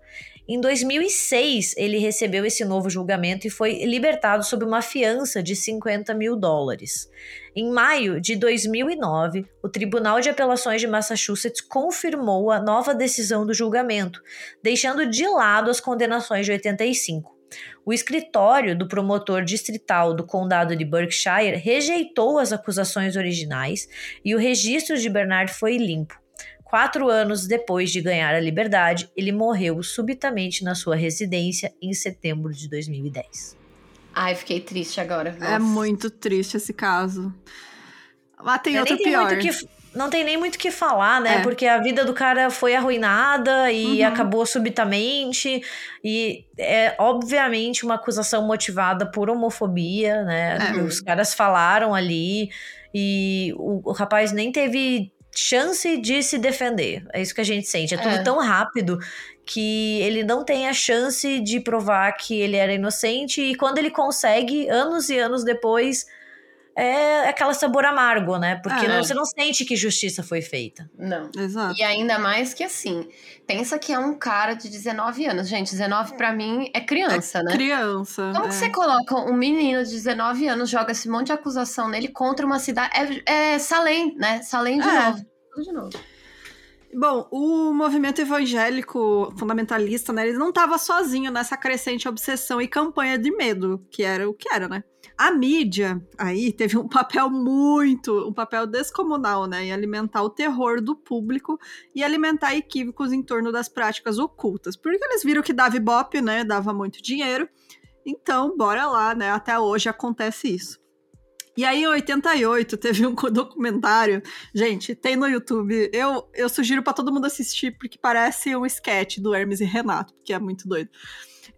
Em 2006, ele recebeu esse novo julgamento e foi libertado sob uma fiança de 50 mil dólares. Em maio de 2009, o Tribunal de Apelações de Massachusetts confirmou a nova decisão do julgamento, deixando de lado as condenações de 85. O escritório do promotor distrital do condado de Berkshire rejeitou as acusações originais e o registro de Bernard foi limpo. Quatro anos depois de ganhar a liberdade, ele morreu subitamente na sua residência em setembro de 2010. Ai, fiquei triste agora. É Nossa. É muito triste esse caso. Mas tem outro pior. Que, não tem nem muito o que falar, né? É. Porque a vida do cara foi arruinada e uhum. acabou subitamente. E é obviamente uma acusação motivada por homofobia, né? É. Os caras falaram ali e o, o rapaz nem teve chance de se defender. É isso que a gente sente. É tudo é. tão rápido que ele não tem a chance de provar que ele era inocente e quando ele consegue, anos e anos depois, é aquela sabor amargo, né? Porque não, você não sente que justiça foi feita. Não. Exato. E ainda mais que assim, pensa que é um cara de 19 anos. Gente, 19 para mim é criança, é né? Criança. Como é. você coloca um menino de 19 anos, joga esse monte de acusação nele contra uma cidade. É, é Salem, né? Salem de é. novo. Tudo de novo. Bom, o movimento evangélico fundamentalista, né, ele não estava sozinho nessa crescente obsessão e campanha de medo, que era o que era, né? A mídia aí teve um papel muito, um papel descomunal, né, em alimentar o terror do público e alimentar equívocos em torno das práticas ocultas, porque eles viram que dava ibope, né, dava muito dinheiro. Então, bora lá, né? Até hoje acontece isso. E aí, em 88, teve um documentário. Gente, tem no YouTube. Eu, eu sugiro para todo mundo assistir, porque parece um sketch do Hermes e Renato, porque é muito doido.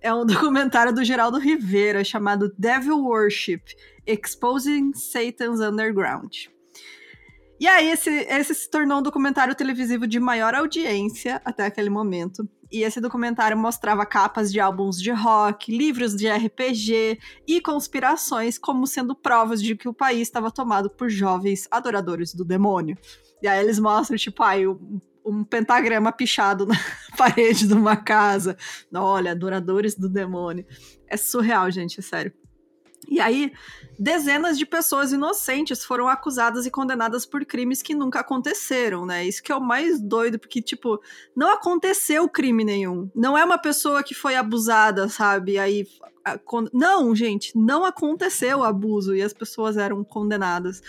É um documentário do Geraldo Rivera chamado Devil Worship Exposing Satan's Underground. E aí, esse, esse se tornou um documentário televisivo de maior audiência até aquele momento. E esse documentário mostrava capas de álbuns de rock, livros de RPG e conspirações como sendo provas de que o país estava tomado por jovens adoradores do demônio. E aí eles mostram, tipo, aí, um, um pentagrama pichado na parede de uma casa. Olha, adoradores do demônio. É surreal, gente, é sério. E aí, dezenas de pessoas inocentes foram acusadas e condenadas por crimes que nunca aconteceram, né? Isso que é o mais doido, porque, tipo, não aconteceu crime nenhum. Não é uma pessoa que foi abusada, sabe? Aí. Não, gente, não aconteceu abuso e as pessoas eram condenadas.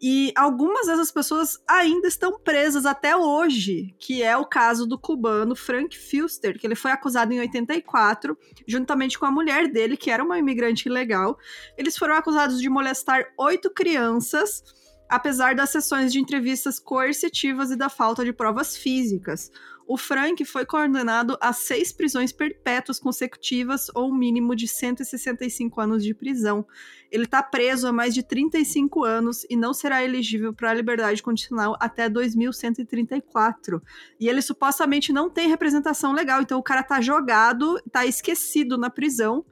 E algumas dessas pessoas ainda estão presas até hoje, que é o caso do cubano Frank Filster, que ele foi acusado em 84, juntamente com a mulher dele, que era uma imigrante ilegal. Eles foram acusados de molestar oito crianças, apesar das sessões de entrevistas coercitivas e da falta de provas físicas o Frank foi condenado a seis prisões perpétuas consecutivas ou um mínimo de 165 anos de prisão. Ele está preso há mais de 35 anos e não será elegível para a liberdade condicional até 2134. E ele supostamente não tem representação legal, então o cara tá jogado, tá esquecido na prisão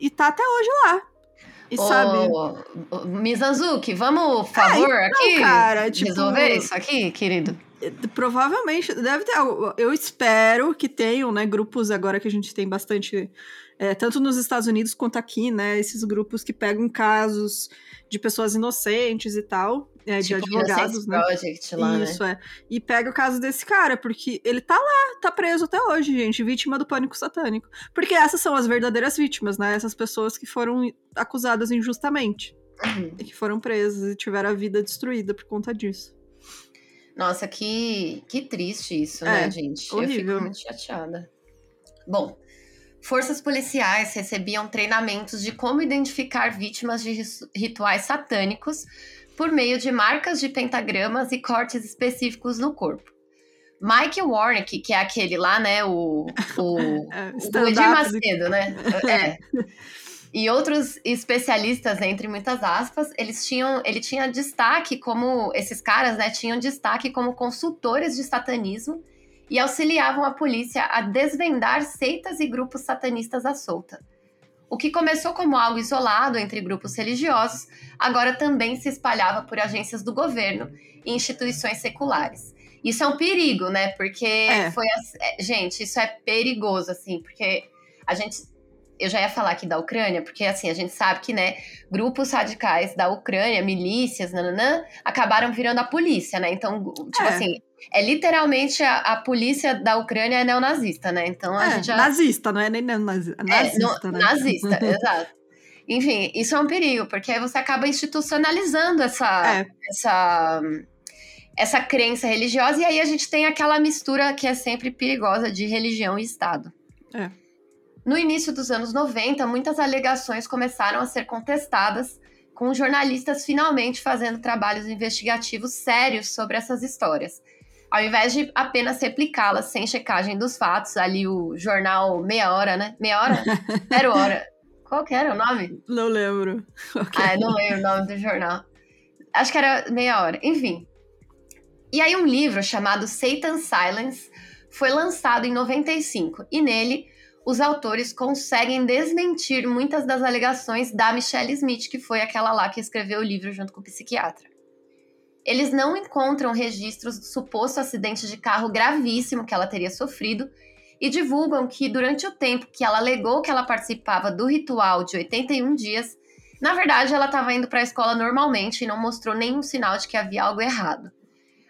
e tá até hoje lá. E Ô, sabe. Mizanzuki, vamos, por favor, é, então, aqui cara, tipo, resolver isso aqui, querido? Provavelmente, deve ter algo. Eu espero que tenham, né, grupos agora que a gente tem bastante, é, tanto nos Estados Unidos quanto aqui, né, esses grupos que pegam casos de pessoas inocentes e tal, é, tipo de advogados, né? Project lá, né? Isso, né? é. E pega o caso desse cara, porque ele tá lá, tá preso até hoje, gente, vítima do pânico satânico. Porque essas são as verdadeiras vítimas, né? Essas pessoas que foram acusadas injustamente. Uhum. E que foram presas e tiveram a vida destruída por conta disso. Nossa, que, que triste isso, né, é, né, gente? Horrível. Eu fico muito chateada. Bom, forças policiais recebiam treinamentos de como identificar vítimas de rituais satânicos por meio de marcas de pentagramas e cortes específicos no corpo. Mike Warnick, que é aquele lá, né, o, o, é, o Edir Macedo, né? É. E outros especialistas, entre muitas aspas, eles tinham, ele tinha destaque como esses caras, né, tinham destaque como consultores de satanismo e auxiliavam a polícia a desvendar seitas e grupos satanistas à solta. O que começou como algo isolado entre grupos religiosos, agora também se espalhava por agências do governo e instituições seculares. Isso é um perigo, né? Porque é. foi. É, gente, isso é perigoso, assim, porque a gente. Eu já ia falar aqui da Ucrânia, porque assim, a gente sabe que, né, grupos radicais da Ucrânia, milícias, nananã, acabaram virando a polícia, né? Então, tipo é. assim, é literalmente a, a, polícia da Ucrânia é neonazista, né? Então a é, gente já... Nazista, não é nem neonazista. É, nazista, né? Nazista, exato. Enfim, isso é um perigo, porque aí você acaba institucionalizando essa, é. essa, essa crença religiosa, e aí a gente tem aquela mistura que é sempre perigosa de religião e Estado. É. No início dos anos 90, muitas alegações começaram a ser contestadas, com jornalistas finalmente fazendo trabalhos investigativos sérios sobre essas histórias. Ao invés de apenas replicá-las sem checagem dos fatos, ali o jornal Meia Hora, né? Meia Hora? Zero Hora. Qual que era o nome? Não lembro. Okay. Ah, não lembro o nome do jornal. Acho que era Meia Hora. Enfim. E aí um livro chamado Satan's Silence foi lançado em 95 e nele os autores conseguem desmentir muitas das alegações da Michelle Smith, que foi aquela lá que escreveu o livro junto com o psiquiatra. Eles não encontram registros do suposto acidente de carro gravíssimo que ela teria sofrido e divulgam que durante o tempo que ela alegou que ela participava do ritual de 81 dias, na verdade ela estava indo para a escola normalmente e não mostrou nenhum sinal de que havia algo errado.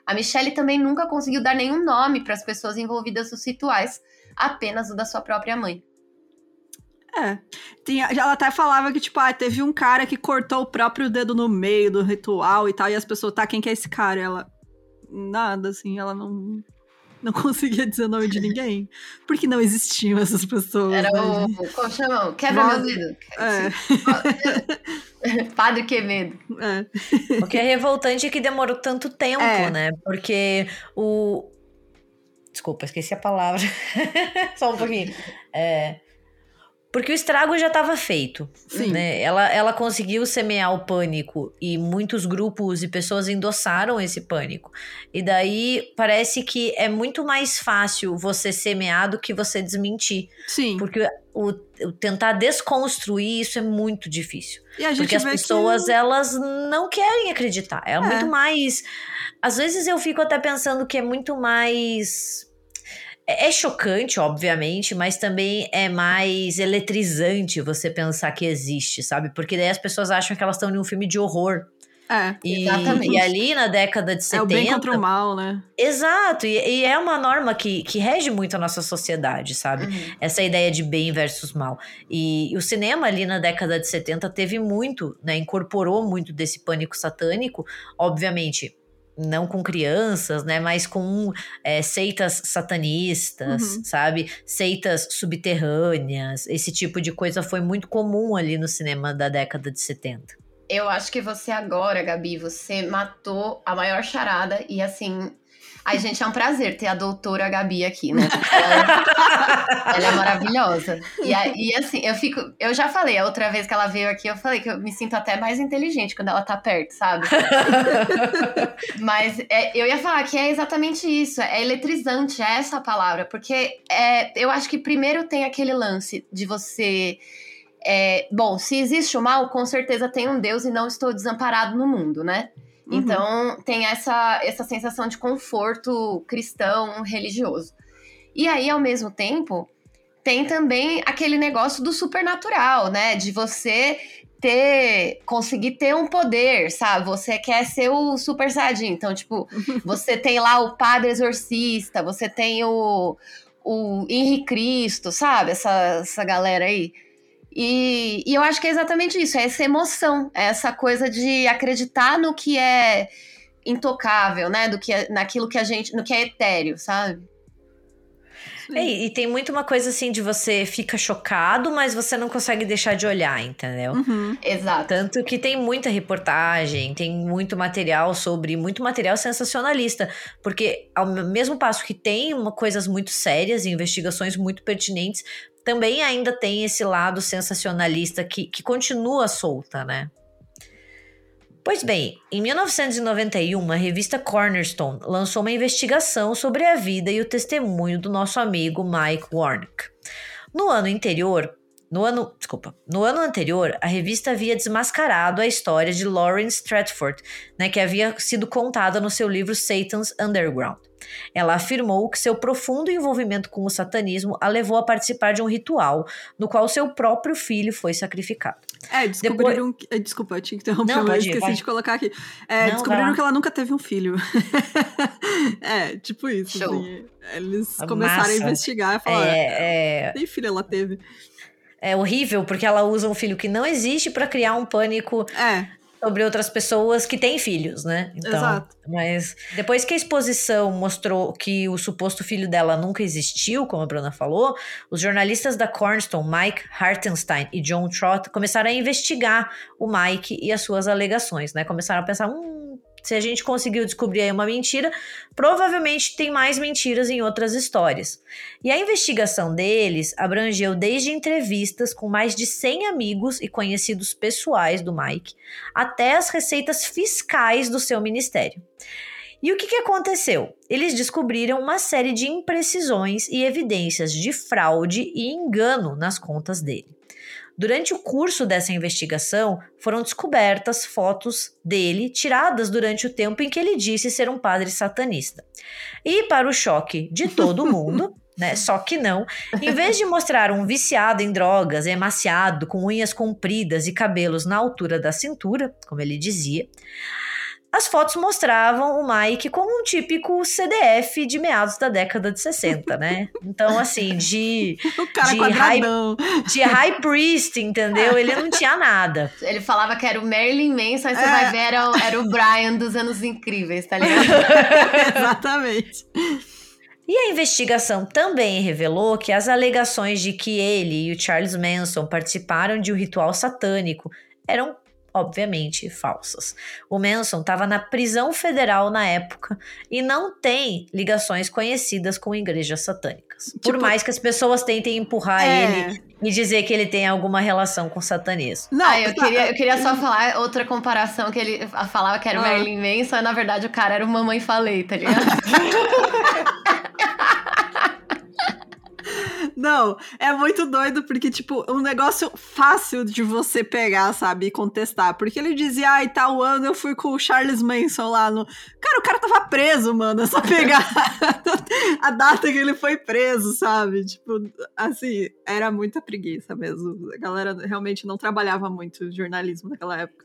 A Michelle também nunca conseguiu dar nenhum nome para as pessoas envolvidas nos rituais, apenas o da sua própria mãe. É. Tinha, ela até falava que, tipo, ah, teve um cara que cortou o próprio dedo no meio do ritual e tal, e as pessoas, tá, quem que é esse cara? Ela. Nada, assim, ela não. Não conseguia dizer o nome de ninguém. Porque não existiam essas pessoas. Era né? o. Como chama? Quebra Nossa, meu dedo. É. Padre Quevedo. É. O que é revoltante é que demorou tanto tempo, é. né? Porque o. Desculpa, esqueci a palavra. Só um pouquinho. É porque o estrago já estava feito. Sim. Né? Ela, ela conseguiu semear o pânico e muitos grupos e pessoas endossaram esse pânico. E daí parece que é muito mais fácil você semear do que você desmentir. Sim. Porque o, o tentar desconstruir isso é muito difícil. porque as pessoas, que... elas não querem acreditar. É, é muito mais. Às vezes eu fico até pensando que é muito mais é, é chocante, obviamente, mas também é mais eletrizante você pensar que existe, sabe? Porque daí as pessoas acham que elas estão em um filme de horror. É, e, exatamente. E ali na década de 70. É o bem contra o mal, né? Exato, e, e é uma norma que, que rege muito a nossa sociedade, sabe? Uhum. Essa ideia de bem versus mal. E, e, o cinema ali na década de 70 teve muito, né? Incorporou muito desse pânico satânico, obviamente não com crianças, né, mas com é, seitas satanistas, uhum. sabe? Seitas subterrâneas. Esse tipo de coisa foi muito comum ali no cinema da década de 70. Eu acho que você agora, Gabi, você matou a maior charada e assim, Ai, gente, é um prazer ter a doutora Gabi aqui, né? Ela, ela é maravilhosa. E, e assim, eu fico. Eu já falei, a outra vez que ela veio aqui, eu falei que eu me sinto até mais inteligente quando ela tá perto, sabe? Mas é, eu ia falar que é exatamente isso. É eletrizante, é essa palavra. Porque é, eu acho que primeiro tem aquele lance de você. É, bom, se existe o mal, com certeza tem um Deus e não estou desamparado no mundo, né? Uhum. Então, tem essa, essa sensação de conforto cristão, religioso. E aí, ao mesmo tempo, tem também aquele negócio do supernatural, né? De você ter, conseguir ter um poder, sabe? Você quer ser o super saiyajin. Então, tipo, você tem lá o padre exorcista, você tem o, o Henri Cristo, sabe? Essa, essa galera aí. E, e eu acho que é exatamente isso, é essa emoção, é essa coisa de acreditar no que é intocável, né? Do que é, naquilo que a gente, no que é etéreo, sabe? É, e tem muito uma coisa assim de você fica chocado, mas você não consegue deixar de olhar, entendeu? Uhum. Exato. Tanto que tem muita reportagem, tem muito material sobre, muito material sensacionalista, porque ao mesmo passo que tem uma, coisas muito sérias e investigações muito pertinentes, também ainda tem esse lado sensacionalista que, que continua solta, né? Pois bem, em 1991, a revista Cornerstone lançou uma investigação sobre a vida e o testemunho do nosso amigo Mike Warnick. No ano anterior, no ano, desculpa, no ano anterior, a revista havia desmascarado a história de Lauren Stratford, né, que havia sido contada no seu livro Satan's Underground. Ela afirmou que seu profundo envolvimento com o satanismo a levou a participar de um ritual no qual seu próprio filho foi sacrificado. É, descobriram. Depois... Que... Desculpa, eu tinha que interromper, não, mas esqueci de colocar aqui. É, não, descobriram que ela nunca teve um filho. é, tipo isso. Assim, eles começaram Massa. a investigar e falaram: é, é... nem filho ela teve. É horrível, porque ela usa um filho que não existe para criar um pânico. É sobre outras pessoas que têm filhos, né? Então, Exato. Mas depois que a exposição mostrou que o suposto filho dela nunca existiu, como a Bruna falou, os jornalistas da Cornerstone, Mike Hartenstein e John Trott, começaram a investigar o Mike e as suas alegações, né? Começaram a pensar, hum, se a gente conseguiu descobrir aí uma mentira, provavelmente tem mais mentiras em outras histórias. E a investigação deles abrangeu desde entrevistas com mais de 100 amigos e conhecidos pessoais do Mike, até as receitas fiscais do seu ministério. E o que, que aconteceu? Eles descobriram uma série de imprecisões e evidências de fraude e engano nas contas dele. Durante o curso dessa investigação, foram descobertas fotos dele tiradas durante o tempo em que ele disse ser um padre satanista. E, para o choque de todo mundo, né? Só que não. Em vez de mostrar um viciado em drogas, emaciado, com unhas compridas e cabelos na altura da cintura, como ele dizia, as fotos mostravam o Mike como um típico CDF de meados da década de 60, né? Então, assim, de. o cara de high, de high priest, entendeu? Ele não tinha nada. Ele falava que era o Marilyn Manson, aí você é. vai ver, era, era o Brian dos Anos Incríveis, tá ligado? Exatamente. E a investigação também revelou que as alegações de que ele e o Charles Manson participaram de um ritual satânico eram obviamente falsas. O Manson estava na prisão federal na época e não tem ligações conhecidas com igrejas satânicas. Tipo, Por mais que as pessoas tentem empurrar é... ele e dizer que ele tem alguma relação com satanismo. Não, ah, eu, queria, eu queria só falar outra comparação que ele falava que era o ah. Marilyn Manson, e na verdade o cara era o Mamãe Falei, tá ligado? Não, é muito doido porque, tipo, um negócio fácil de você pegar, sabe, e contestar. Porque ele dizia, ai, tal ano eu fui com o Charles Manson lá no. Cara, o cara tava preso, mano. É só pegar a data que ele foi preso, sabe? Tipo, assim, era muita preguiça mesmo. A galera realmente não trabalhava muito jornalismo naquela época.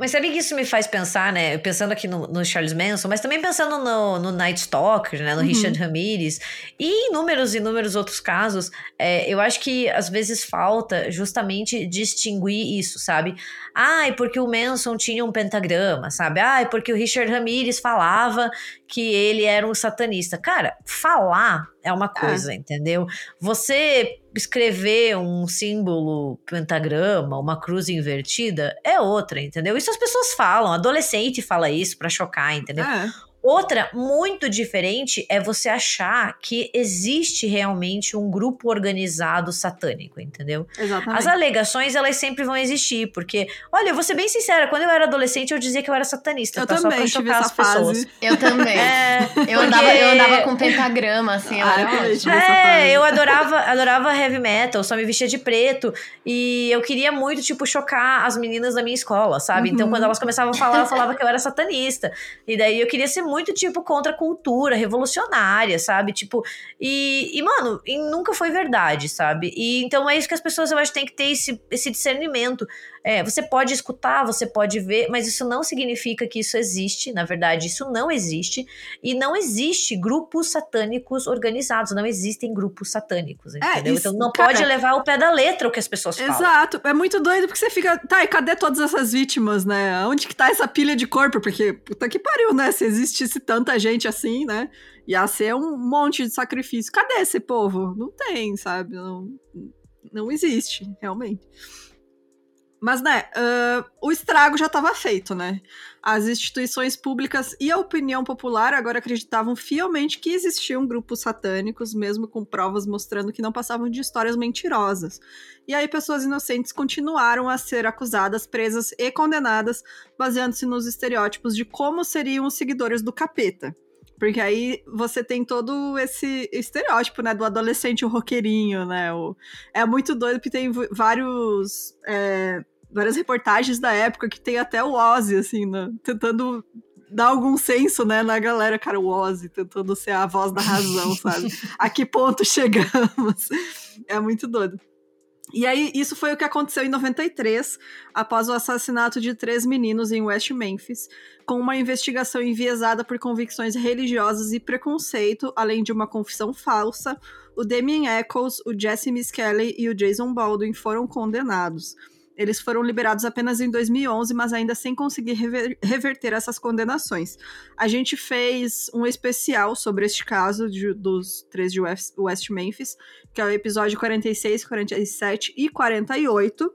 Mas sabe que isso me faz pensar, né? Pensando aqui no, no Charles Manson, mas também pensando no, no Night Stalker, né? No uhum. Richard Ramirez e inúmeros, inúmeros outros casos é, eu acho que às vezes falta justamente distinguir isso, sabe? Ai, porque o Manson tinha um pentagrama, sabe? Ai, porque o Richard Ramirez falava que ele era um satanista. Cara, falar é uma é. coisa, é. entendeu? Você escrever um símbolo pentagrama, uma cruz invertida, é outra, entendeu? Isso as pessoas falam, adolescente fala isso para chocar, entendeu? É. Outra muito diferente é você achar que existe realmente um grupo organizado satânico, entendeu? Exatamente. As alegações, elas sempre vão existir, porque, olha, eu vou ser bem sincera, quando eu era adolescente, eu dizia que eu era satanista, eu tá? também Só pra chocar as fase. pessoas. Eu também. É, eu, porque... andava, eu andava com pentagrama, assim, ah, eu É, eu adorava, adorava heavy metal, só me vestia de preto, e eu queria muito, tipo, chocar as meninas da minha escola, sabe? Então, uhum. Então, quando elas começavam a falar, eu falava que eu era satanista. E daí eu queria ser muito, tipo, contra a cultura, revolucionária, sabe? Tipo, e, e, mano, e nunca foi verdade, sabe? E então é isso que as pessoas, eu acho, têm que ter esse, esse discernimento. É, você pode escutar, você pode ver, mas isso não significa que isso existe. Na verdade, isso não existe. E não existe grupos satânicos organizados. Não existem grupos satânicos, é, entendeu? É, isso, então não cara, pode levar o pé da letra o que as pessoas falam. Exato. É muito doido porque você fica. Tá, e cadê todas essas vítimas, né? Onde que tá essa pilha de corpo? Porque, puta que pariu, né? Se existisse tanta gente assim, né? Ia ser um monte de sacrifício. Cadê esse povo? Não tem, sabe? Não, não existe, realmente. Mas, né, uh, o estrago já estava feito, né? As instituições públicas e a opinião popular agora acreditavam fielmente que existiam grupos satânicos, mesmo com provas mostrando que não passavam de histórias mentirosas. E aí, pessoas inocentes continuaram a ser acusadas, presas e condenadas, baseando-se nos estereótipos de como seriam os seguidores do capeta. Porque aí você tem todo esse estereótipo, né, do adolescente o roqueirinho, né? O... É muito doido porque tem vários. É várias reportagens da época que tem até o Ozzy, assim, né, tentando dá algum senso, né, na galera, cara, o Ozzy tentando ser a voz da razão, sabe? a que ponto chegamos? É muito doido. E aí, isso foi o que aconteceu em 93, após o assassinato de três meninos em West Memphis, com uma investigação enviesada por convicções religiosas e preconceito, além de uma confissão falsa. O Damien Eccles, o Jesse Miss Kelly e o Jason Baldwin foram condenados. Eles foram liberados apenas em 2011, mas ainda sem conseguir rever reverter essas condenações. A gente fez um especial sobre este caso de, dos três de West, West Memphis, que é o episódio 46, 47 e 48.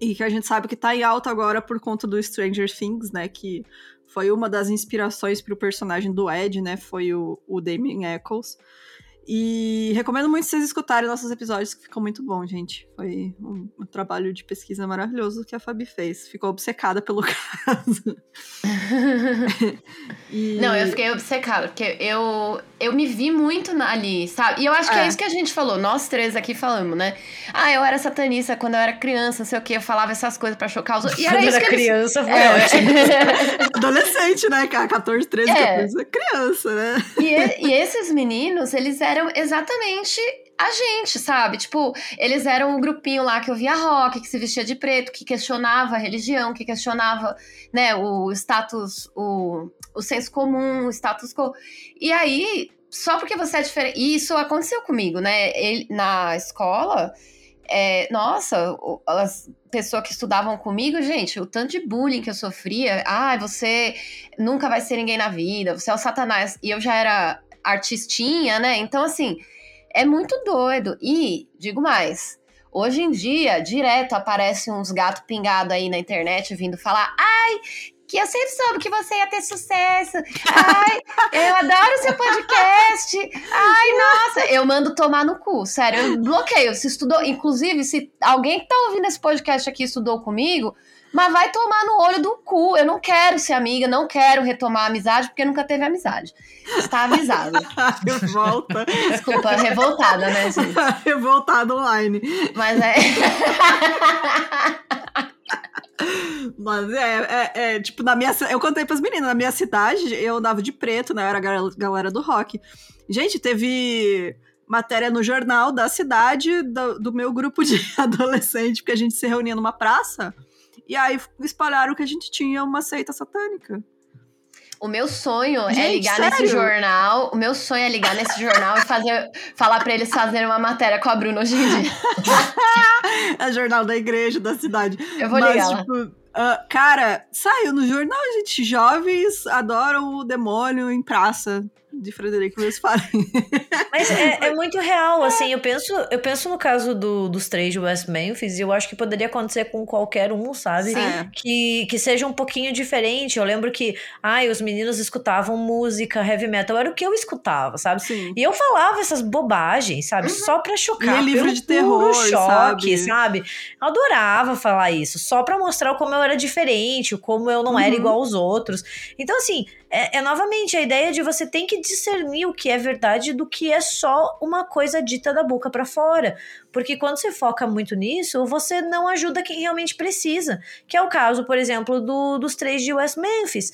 E que a gente sabe que tá em alta agora por conta do Stranger Things, né? Que foi uma das inspirações para o personagem do Ed, né? Foi o, o Damien Eccles. E recomendo muito vocês escutarem nossos episódios, que ficam muito bom, gente. Foi um, um, trabalho de pesquisa maravilhoso que a Fabi fez. Ficou obcecada pelo caso. e... Não, eu fiquei obcecada, porque eu, eu me vi muito ali, sabe? E eu acho que é. é. isso que a gente falou, nós três aqui falamos, né? Ah, eu era satanista quando eu era criança, não sei o que, eu falava essas coisas pra chocar os outros. E era quando isso era que criança, eles... foi é. ótimo. Adolescente, né, cara? 14, 13, é. 14, criança, né? E, e esses meninos, eles eram eram exatamente a gente, sabe? Tipo, eles eram um grupinho lá que ouvia rock, que se vestia de preto, que questionava a religião, que questionava, né, o status, o, o senso comum, o status quo. E aí, só porque você é diferente. E isso aconteceu comigo, né? Ele, na escola, é, nossa, as pessoas que estudavam comigo, gente, o tanto de bullying que eu sofria. Ah, você nunca vai ser ninguém na vida, você é o satanás. E eu já era artistinha, né? Então, assim, é muito doido. E, digo mais, hoje em dia, direto aparecem uns gatos pingados aí na internet vindo falar: ai, que eu sempre soube que você ia ter sucesso. Ai, eu adoro seu podcast. Ai, nossa, eu mando tomar no cu, sério, eu bloqueio. Se estudou, inclusive, se alguém que tá ouvindo esse podcast aqui estudou comigo, mas vai tomar no olho do cu. Eu não quero ser amiga, não quero retomar a amizade, porque nunca teve amizade. Está avisado. Revolta. Desculpa, revoltada, né, gente? revoltada online. Mas é. Mas é, é, é, tipo, na minha. Eu contei pras meninas, na minha cidade, eu andava de preto, né? Eu era a galera do rock. Gente, teve matéria no jornal da cidade, do, do meu grupo de adolescente, porque a gente se reunia numa praça. E aí espalharam que a gente tinha uma seita satânica. O meu sonho é Gente, é ligar sério? nesse jornal. O meu sonho é ligar nesse jornal e fazer, falar para eles fazerem uma matéria com a Bruna hoje em dia. é jornal da igreja, da cidade. Eu vou Mas, ligar. Tipo, uh, cara, saiu no jornal, gente. Jovens adoram o demônio em praça de Frederico Westphalen. Mas é, é, muito real, assim, eu penso, eu penso no caso do, dos três de West Memphis, e eu acho que poderia acontecer com qualquer um, sabe? Sim. Que, que seja um pouquinho diferente. Eu lembro que, ai, os meninos escutavam música, heavy metal, era o que eu escutava, sabe? Sim. E eu falava essas bobagens, sabe? Uhum. Só pra chocar. E livro de terror, choque, sabe? sabe? Eu adorava falar isso, só pra mostrar como eu era diferente, como eu não uhum. era igual aos outros. Então, assim, é, é, novamente a ideia de você tem que discernir o que é verdade do que é só uma coisa dita da boca para fora. Porque quando você foca muito nisso, você não ajuda quem realmente precisa. Que é o caso, por exemplo, do, dos três de West Memphis.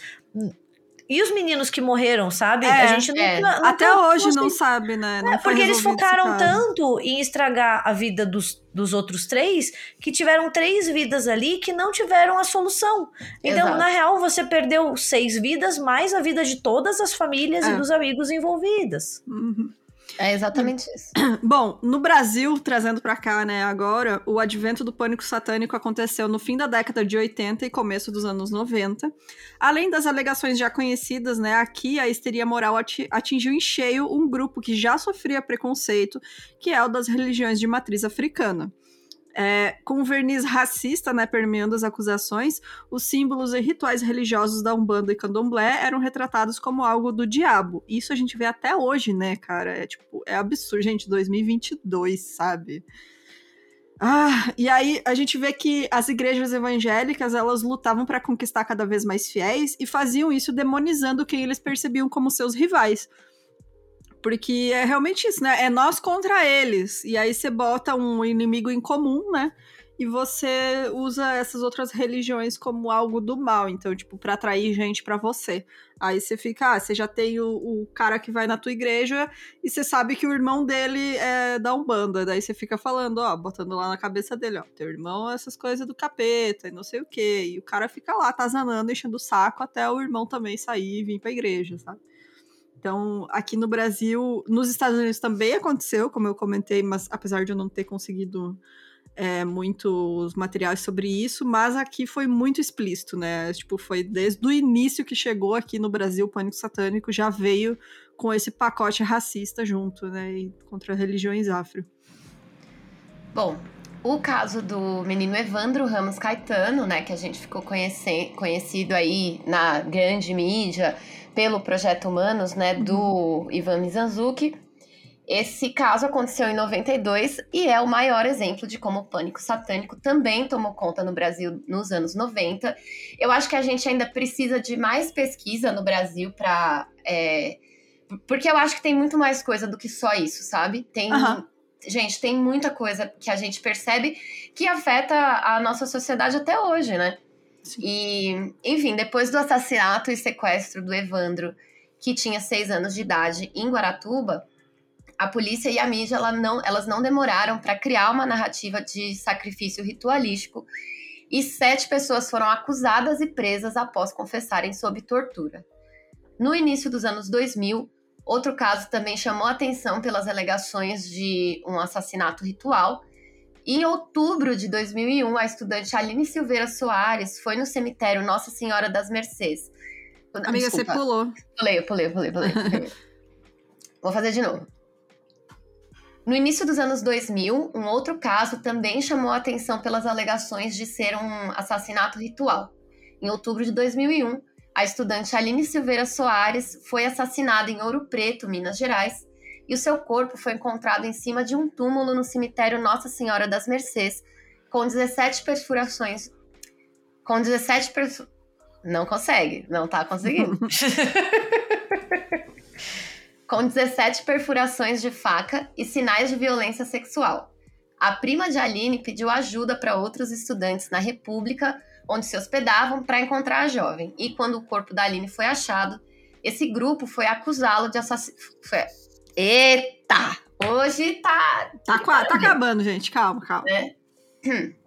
E os meninos que morreram, sabe? É, a gente nunca, é. nunca Até hoje não sabe, né? Não é, porque eles focaram tanto em estragar a vida dos, dos outros três que tiveram três vidas ali que não tiveram a solução. Então, Exato. na real, você perdeu seis vidas mais a vida de todas as famílias é. e dos amigos envolvidas. Uhum. É exatamente isso. Bom, no Brasil, trazendo para cá, né, agora, o advento do pânico satânico aconteceu no fim da década de 80 e começo dos anos 90. Além das alegações já conhecidas, né, aqui a histeria moral atingiu em cheio um grupo que já sofria preconceito, que é o das religiões de matriz africana. É, com verniz racista, né, permeando as acusações, os símbolos e rituais religiosos da Umbanda e Candomblé eram retratados como algo do diabo. Isso a gente vê até hoje, né, cara? É tipo, é absurdo, gente, 2022, sabe? Ah, e aí a gente vê que as igrejas evangélicas, elas lutavam para conquistar cada vez mais fiéis e faziam isso demonizando quem eles percebiam como seus rivais. Porque é realmente isso, né? É nós contra eles. E aí você bota um inimigo em comum, né? e você usa essas outras religiões como algo do mal, então, tipo, para atrair gente para você. Aí você fica, ah, você já tem o, o, cara que vai na tua igreja e você sabe que o irmão dele é da Umbanda. Daí você fica falando, ó, botando lá na cabeça dele, ó, teu irmão é essas coisas do capeta e não sei o quê. E o cara fica lá tazanando, enchendo o saco até o irmão também sair e vir pra igreja, sabe? Então, aqui no Brasil, nos Estados Unidos também aconteceu, como eu comentei, mas apesar de eu não ter conseguido é, muitos materiais sobre isso, mas aqui foi muito explícito, né? Tipo, foi desde o início que chegou aqui no Brasil o Pânico Satânico, já veio com esse pacote racista junto, né? E contra religiões afro. Bom, o caso do menino Evandro Ramos Caetano, né, que a gente ficou conhecido aí na grande mídia pelo Projeto Humanos, né, do uhum. Ivan Mizanzuki, esse caso aconteceu em 92 e é o maior exemplo de como o pânico satânico também tomou conta no Brasil nos anos 90. Eu acho que a gente ainda precisa de mais pesquisa no Brasil para. É... Porque eu acho que tem muito mais coisa do que só isso, sabe? Tem. Uhum. Gente, tem muita coisa que a gente percebe que afeta a nossa sociedade até hoje, né? E, enfim, depois do assassinato e sequestro do Evandro, que tinha seis anos de idade, em Guaratuba, a polícia e a mídia ela não, elas não demoraram para criar uma narrativa de sacrifício ritualístico e sete pessoas foram acusadas e presas após confessarem sob tortura. No início dos anos 2000, outro caso também chamou atenção pelas alegações de um assassinato ritual. Em outubro de 2001, a estudante Aline Silveira Soares foi no cemitério Nossa Senhora das Mercês. Amiga, Desculpa. você pulou. Pulei, pulei, pulei, pulei. Vou fazer de novo. No início dos anos 2000, um outro caso também chamou a atenção pelas alegações de ser um assassinato ritual. Em outubro de 2001, a estudante Aline Silveira Soares foi assassinada em Ouro Preto, Minas Gerais, e o seu corpo foi encontrado em cima de um túmulo no cemitério Nossa Senhora das Mercês, com 17 perfurações. Com 17 perfurações. Não consegue, não tá conseguindo. com 17 perfurações de faca e sinais de violência sexual. A prima de Aline pediu ajuda para outros estudantes na República, onde se hospedavam, para encontrar a jovem. E quando o corpo da Aline foi achado, esse grupo foi acusá-lo de assassinato. Eita! Hoje tá. Tá, tá acabando, gente. Calma, calma. É. Hum.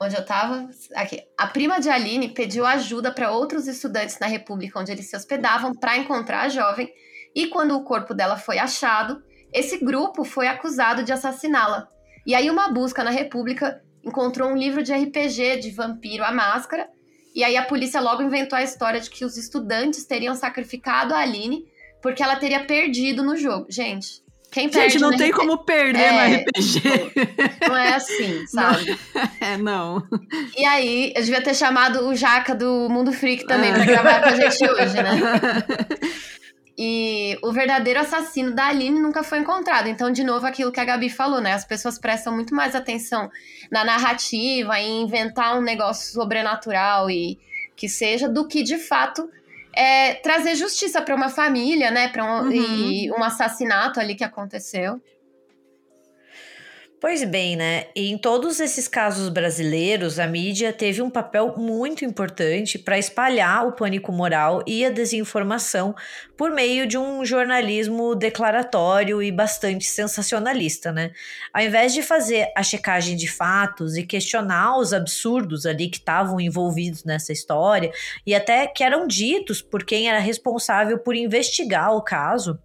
Onde eu tava? Aqui. A prima de Aline pediu ajuda para outros estudantes na República onde eles se hospedavam para encontrar a jovem e quando o corpo dela foi achado, esse grupo foi acusado de assassiná-la. E aí uma busca na República encontrou um livro de RPG de Vampiro à Máscara, e aí a polícia logo inventou a história de que os estudantes teriam sacrificado a Aline porque ela teria perdido no jogo. Gente, quem perde Gente, não tem RPG... como perder é, no RPG. Não é assim, sabe? Não, é, não. E aí, eu devia ter chamado o Jaca do Mundo Freak também é. pra gravar com a gente hoje, né? E o verdadeiro assassino da Aline nunca foi encontrado. Então, de novo, aquilo que a Gabi falou, né? As pessoas prestam muito mais atenção na narrativa, em inventar um negócio sobrenatural e que seja, do que de fato é, trazer justiça para uma família, né? Para um, uhum. um assassinato ali que aconteceu. Pois bem, né? Em todos esses casos brasileiros, a mídia teve um papel muito importante para espalhar o pânico moral e a desinformação por meio de um jornalismo declaratório e bastante sensacionalista, né? Ao invés de fazer a checagem de fatos e questionar os absurdos ali que estavam envolvidos nessa história e até que eram ditos por quem era responsável por investigar o caso,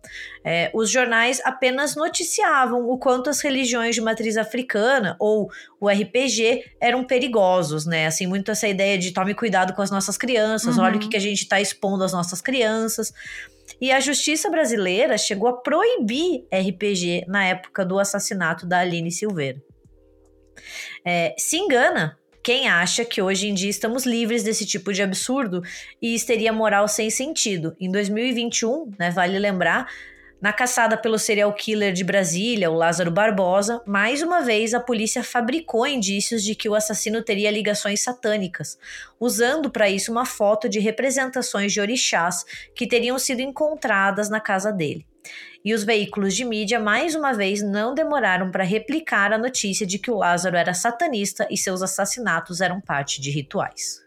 é, os jornais apenas noticiavam o quanto as religiões de matriz africana ou o RPG eram perigosos, né? Assim, muito essa ideia de tome cuidado com as nossas crianças, uhum. olha o que, que a gente está expondo às nossas crianças. E a justiça brasileira chegou a proibir RPG na época do assassinato da Aline Silveira. É, se engana quem acha que hoje em dia estamos livres desse tipo de absurdo e histeria moral sem sentido. Em 2021, né, vale lembrar, Na caçada pelo serial killer de Brasília, o Lázaro Barbosa, mais uma vez a polícia fabricou indícios de que o assassino teria ligações satânicas, usando para isso uma foto de representações de orixás que teriam sido encontradas na casa dele. E os veículos de mídia, mais uma vez, não demoraram para replicar a notícia de que o Lázaro era satanista e seus assassinatos eram parte de rituais.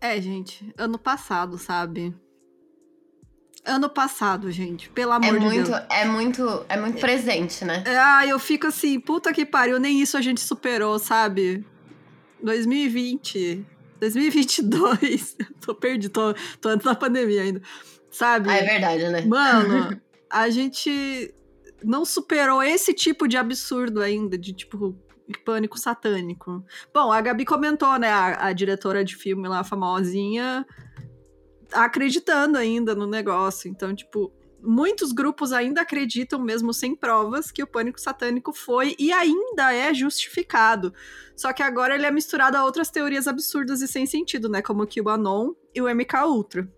É, gente, ano passado, sabe? Ano passado, gente. Pelo amor é de muito, Deus. É muito, é muito presente, né? Ah, eu fico assim, puta que pariu, nem isso a gente superou, sabe? 2020, 2022. tô perdido, tô, tô antes da pandemia ainda. Sabe? Ah, é verdade, né? Mano, a gente não superou esse tipo de absurdo ainda, de tipo, pânico satânico. Bom, a Gabi comentou, né? A, a diretora de filme lá, famosinha, acreditando ainda no negócio. Então, tipo, muitos grupos ainda acreditam, mesmo sem provas, que o pânico satânico foi e ainda é justificado. Só que agora ele é misturado a outras teorias absurdas e sem sentido, né? Como o QAnon e o MK Ultra.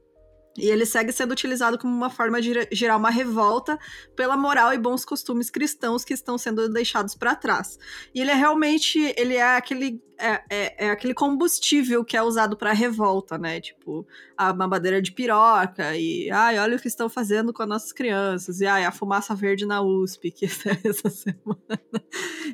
E ele segue sendo utilizado como uma forma de gerar uma revolta pela moral e bons costumes cristãos que estão sendo deixados para trás. E ele é realmente, ele é aquele é, é, é aquele combustível que é usado para revolta, né? Tipo, a mamadeira de piroca e ai, olha o que estão fazendo com as nossas crianças e ai, a fumaça verde na USP que é essa semana.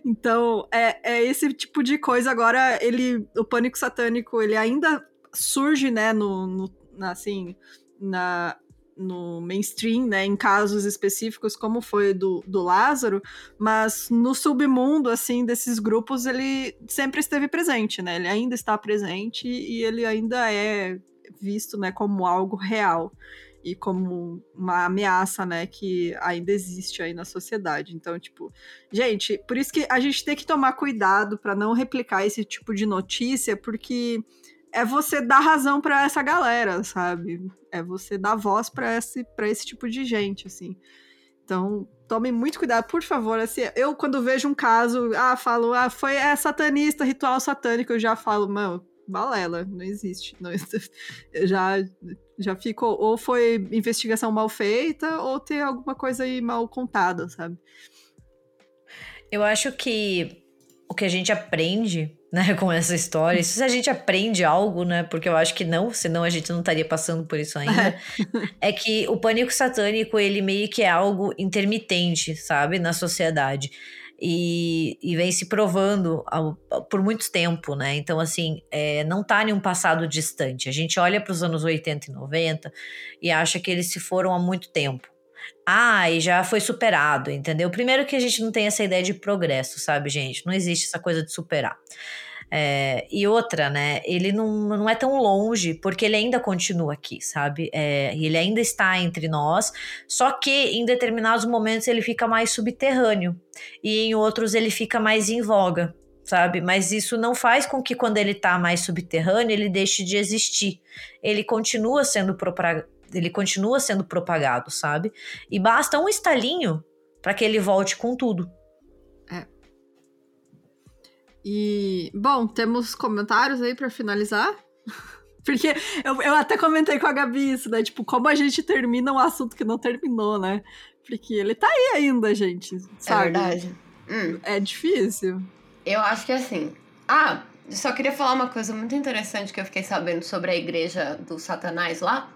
Então, é, é esse tipo de coisa agora, ele o pânico satânico, ele ainda surge, né, no, no assim, na, no mainstream, né, em casos específicos, como foi do, do Lázaro, mas no submundo, assim, desses grupos, ele sempre esteve presente, né, ele ainda está presente e ele ainda é visto, né, como algo real e como uma ameaça, né, que ainda existe aí na sociedade. Então, tipo, gente, por isso que a gente tem que tomar cuidado para não replicar esse tipo de notícia, porque é você dar razão para essa galera, sabe? É você dar voz para esse, pra esse tipo de gente, assim. Então, tomem muito cuidado, por favor. Assim, eu, quando vejo um caso, ah, falo, ah, foi é satanista, ritual satânico, eu já falo, mano, balela, não existe. Não, eu já, já fico, ou foi investigação mal feita, ou ter alguma coisa aí mal contada, sabe? Eu acho que o que a gente aprende né, com essa história. Isso se a gente aprende algo, né? Porque eu acho que não, senão a gente não estaria passando por isso ainda. é que o pânico satânico, ele meio que é algo intermitente, sabe, na sociedade. E, e vem se provando ao, por muito tempo, né? Então, assim, é, não tá em um passado distante. A gente olha para os anos 80 e 90 e acha que eles se foram há muito tempo. Ah, e já foi superado, entendeu? Primeiro que a gente não tem essa ideia de progresso, sabe, gente? Não existe essa coisa de superar. É, e outra, né? Ele não, não é tão longe, porque ele ainda continua aqui, sabe? É, ele ainda está entre nós, só que em determinados momentos ele fica mais subterrâneo e em outros ele fica mais em voga, sabe? Mas isso não faz com que quando ele está mais subterrâneo ele deixe de existir. Ele continua sendo propagado ele continua sendo propagado, sabe? E basta um estalinho para que ele volte com tudo. É. E, bom, temos comentários aí para finalizar? Porque eu, eu até comentei com a Gabi isso, né? Tipo, como a gente termina um assunto que não terminou, né? Porque ele tá aí ainda, gente. Sabe? É verdade. Hum. É difícil. Eu acho que assim. Ah, só queria falar uma coisa muito interessante que eu fiquei sabendo sobre a igreja do Satanás lá.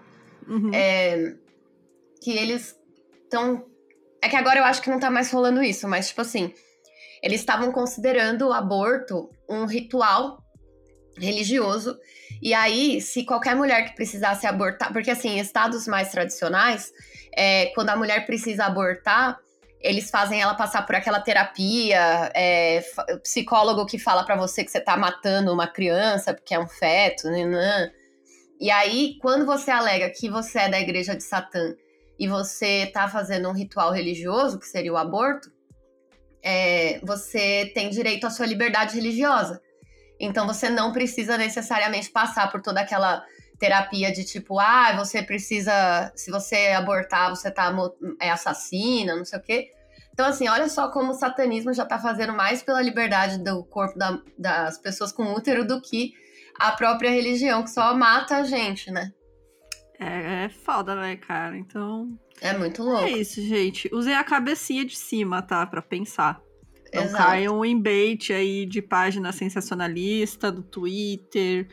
Uhum. É, que eles estão. É que agora eu acho que não tá mais rolando isso, mas tipo assim, eles estavam considerando o aborto um ritual religioso. E aí, se qualquer mulher que precisasse abortar, porque assim, estados mais tradicionais, é, quando a mulher precisa abortar, eles fazem ela passar por aquela terapia, é, psicólogo que fala para você que você tá matando uma criança porque é um feto, né? E aí, quando você alega que você é da igreja de Satã e você tá fazendo um ritual religioso, que seria o aborto, é, você tem direito à sua liberdade religiosa. Então você não precisa necessariamente passar por toda aquela terapia de tipo, ah, você precisa, se você abortar, você tá é assassina, não sei o quê. Então, assim, olha só como o satanismo já tá fazendo mais pela liberdade do corpo da, das pessoas com útero do que a própria religião, que só mata a gente, né? É, é foda, né, cara? Então. É muito louco. É isso, gente. Usem a cabecinha de cima, tá? Pra pensar. Não Exato. caiam em bait aí de página sensacionalista do Twitter.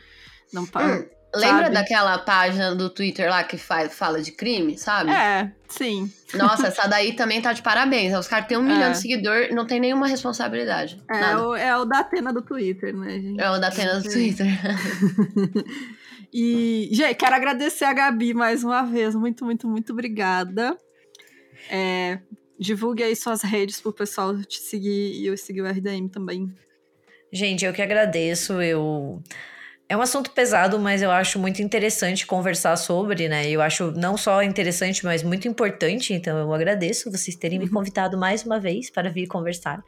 Não hum, Lembra daquela página do Twitter lá que faz, fala de crime, sabe? É, sim. Nossa, essa daí também tá de parabéns. Os caras têm um é. milhão de seguidores, não tem nenhuma responsabilidade. É, o, é o da Atena do Twitter, né, gente? É o da Atena do Twitter. e, gente, quero agradecer a Gabi mais uma vez. Muito, muito, muito obrigada. É, divulgue aí suas redes pro pessoal te seguir e eu seguir o RDM também. Gente, eu que agradeço. Eu é um assunto pesado, mas eu acho muito interessante conversar sobre, né? Eu acho não só interessante, mas muito importante. Então eu agradeço vocês terem me uhum. convidado mais uma vez para vir conversar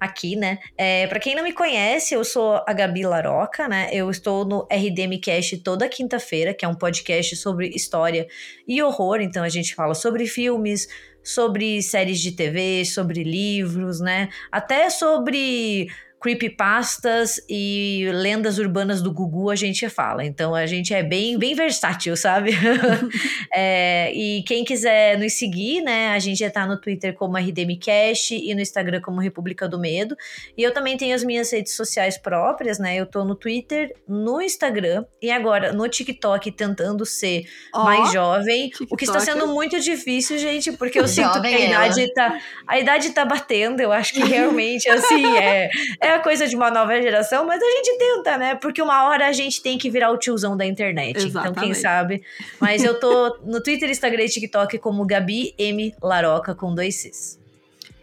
aqui, né? É, para quem não me conhece, eu sou a Gabi Laroca, né? Eu estou no RDM Cast toda quinta-feira, que é um podcast sobre história e horror. Então a gente fala sobre filmes, sobre séries de TV, sobre livros, né? Até sobre creepypastas e lendas urbanas do Gugu a gente fala. Então a gente é bem, bem versátil, sabe? é, e quem quiser nos seguir, né? A gente já tá no Twitter como RDMcast e no Instagram como República do Medo. E eu também tenho as minhas redes sociais próprias, né? Eu tô no Twitter, no Instagram e agora no TikTok tentando ser oh, mais jovem. TikTok. O que está sendo muito difícil, gente, porque eu sinto que a idade, tá, a idade tá batendo. Eu acho que realmente, assim, é, é é a coisa de uma nova geração, mas a gente tenta, né? Porque uma hora a gente tem que virar o tiozão da internet. Exatamente. Então, quem sabe. Mas eu tô no Twitter, Instagram e TikTok como Gabi M. Laroca com dois Cs.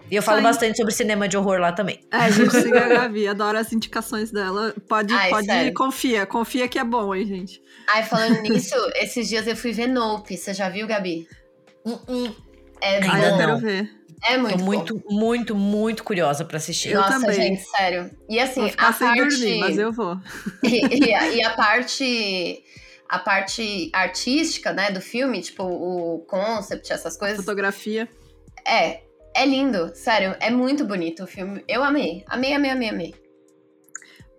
E eu falo Ai. bastante sobre cinema de horror lá também. É, a gente siga a Gabi, adoro as indicações dela. Pode, Ai, pode sério. confia, confia que é bom, hein, gente. Ai, falando nisso, esses dias eu fui ver Nope. Você já viu, Gabi? Uh -uh. É Ainda bom. eu quero ver. É muito Tô muito, muito, muito curiosa pra assistir. Eu Nossa, também. gente, sério. E assim, a parte. Dormir, mas eu vou. E, e, a, e, a, parte. A parte artística, né, do filme, tipo, o concept, essas coisas. Fotografia. É. É lindo, sério. É muito bonito o filme. Eu amei. Amei, amei, amei, amei.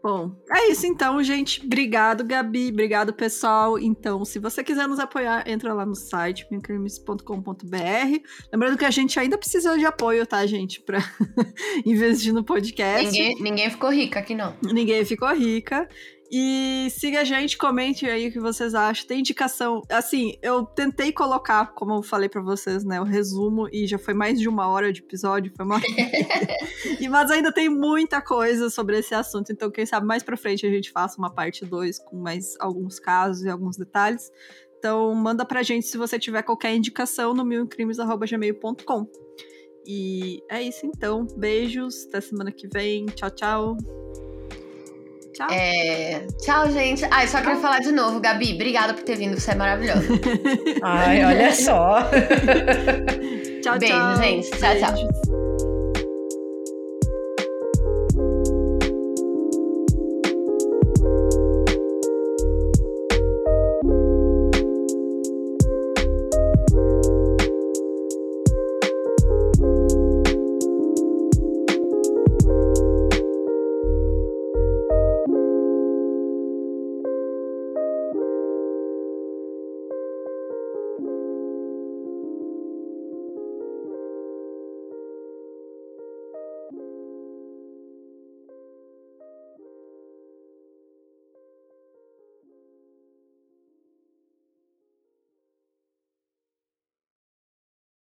Bom, é isso então, gente. Obrigado, Gabi. Obrigado, pessoal. Então, se você quiser nos apoiar, entra lá no site mincrimes.com.br. Lembrando que a gente ainda precisa de apoio, tá, gente? Pra investir no podcast. Ninguém, ninguém ficou rica aqui, não. Ninguém ficou rica. E siga a gente, comente aí o que vocês acham. Tem indicação. Assim, eu tentei colocar, como eu falei para vocês, né? O resumo, e já foi mais de uma hora de episódio, foi uma. e, mas ainda tem muita coisa sobre esse assunto. Então, quem sabe mais pra frente a gente faça uma parte 2 com mais alguns casos e alguns detalhes. Então, manda pra gente se você tiver qualquer indicação no milcrimes.gmail.com. E é isso então. Beijos, até semana que vem. Tchau, tchau. Tchau. É... Tchau, gente. Ai, só queria falar de novo, Gabi. Obrigada por ter vindo, você é maravilhosa. Ai, olha só. tchau, Beijo, tchau. gente. Tchau, tchau.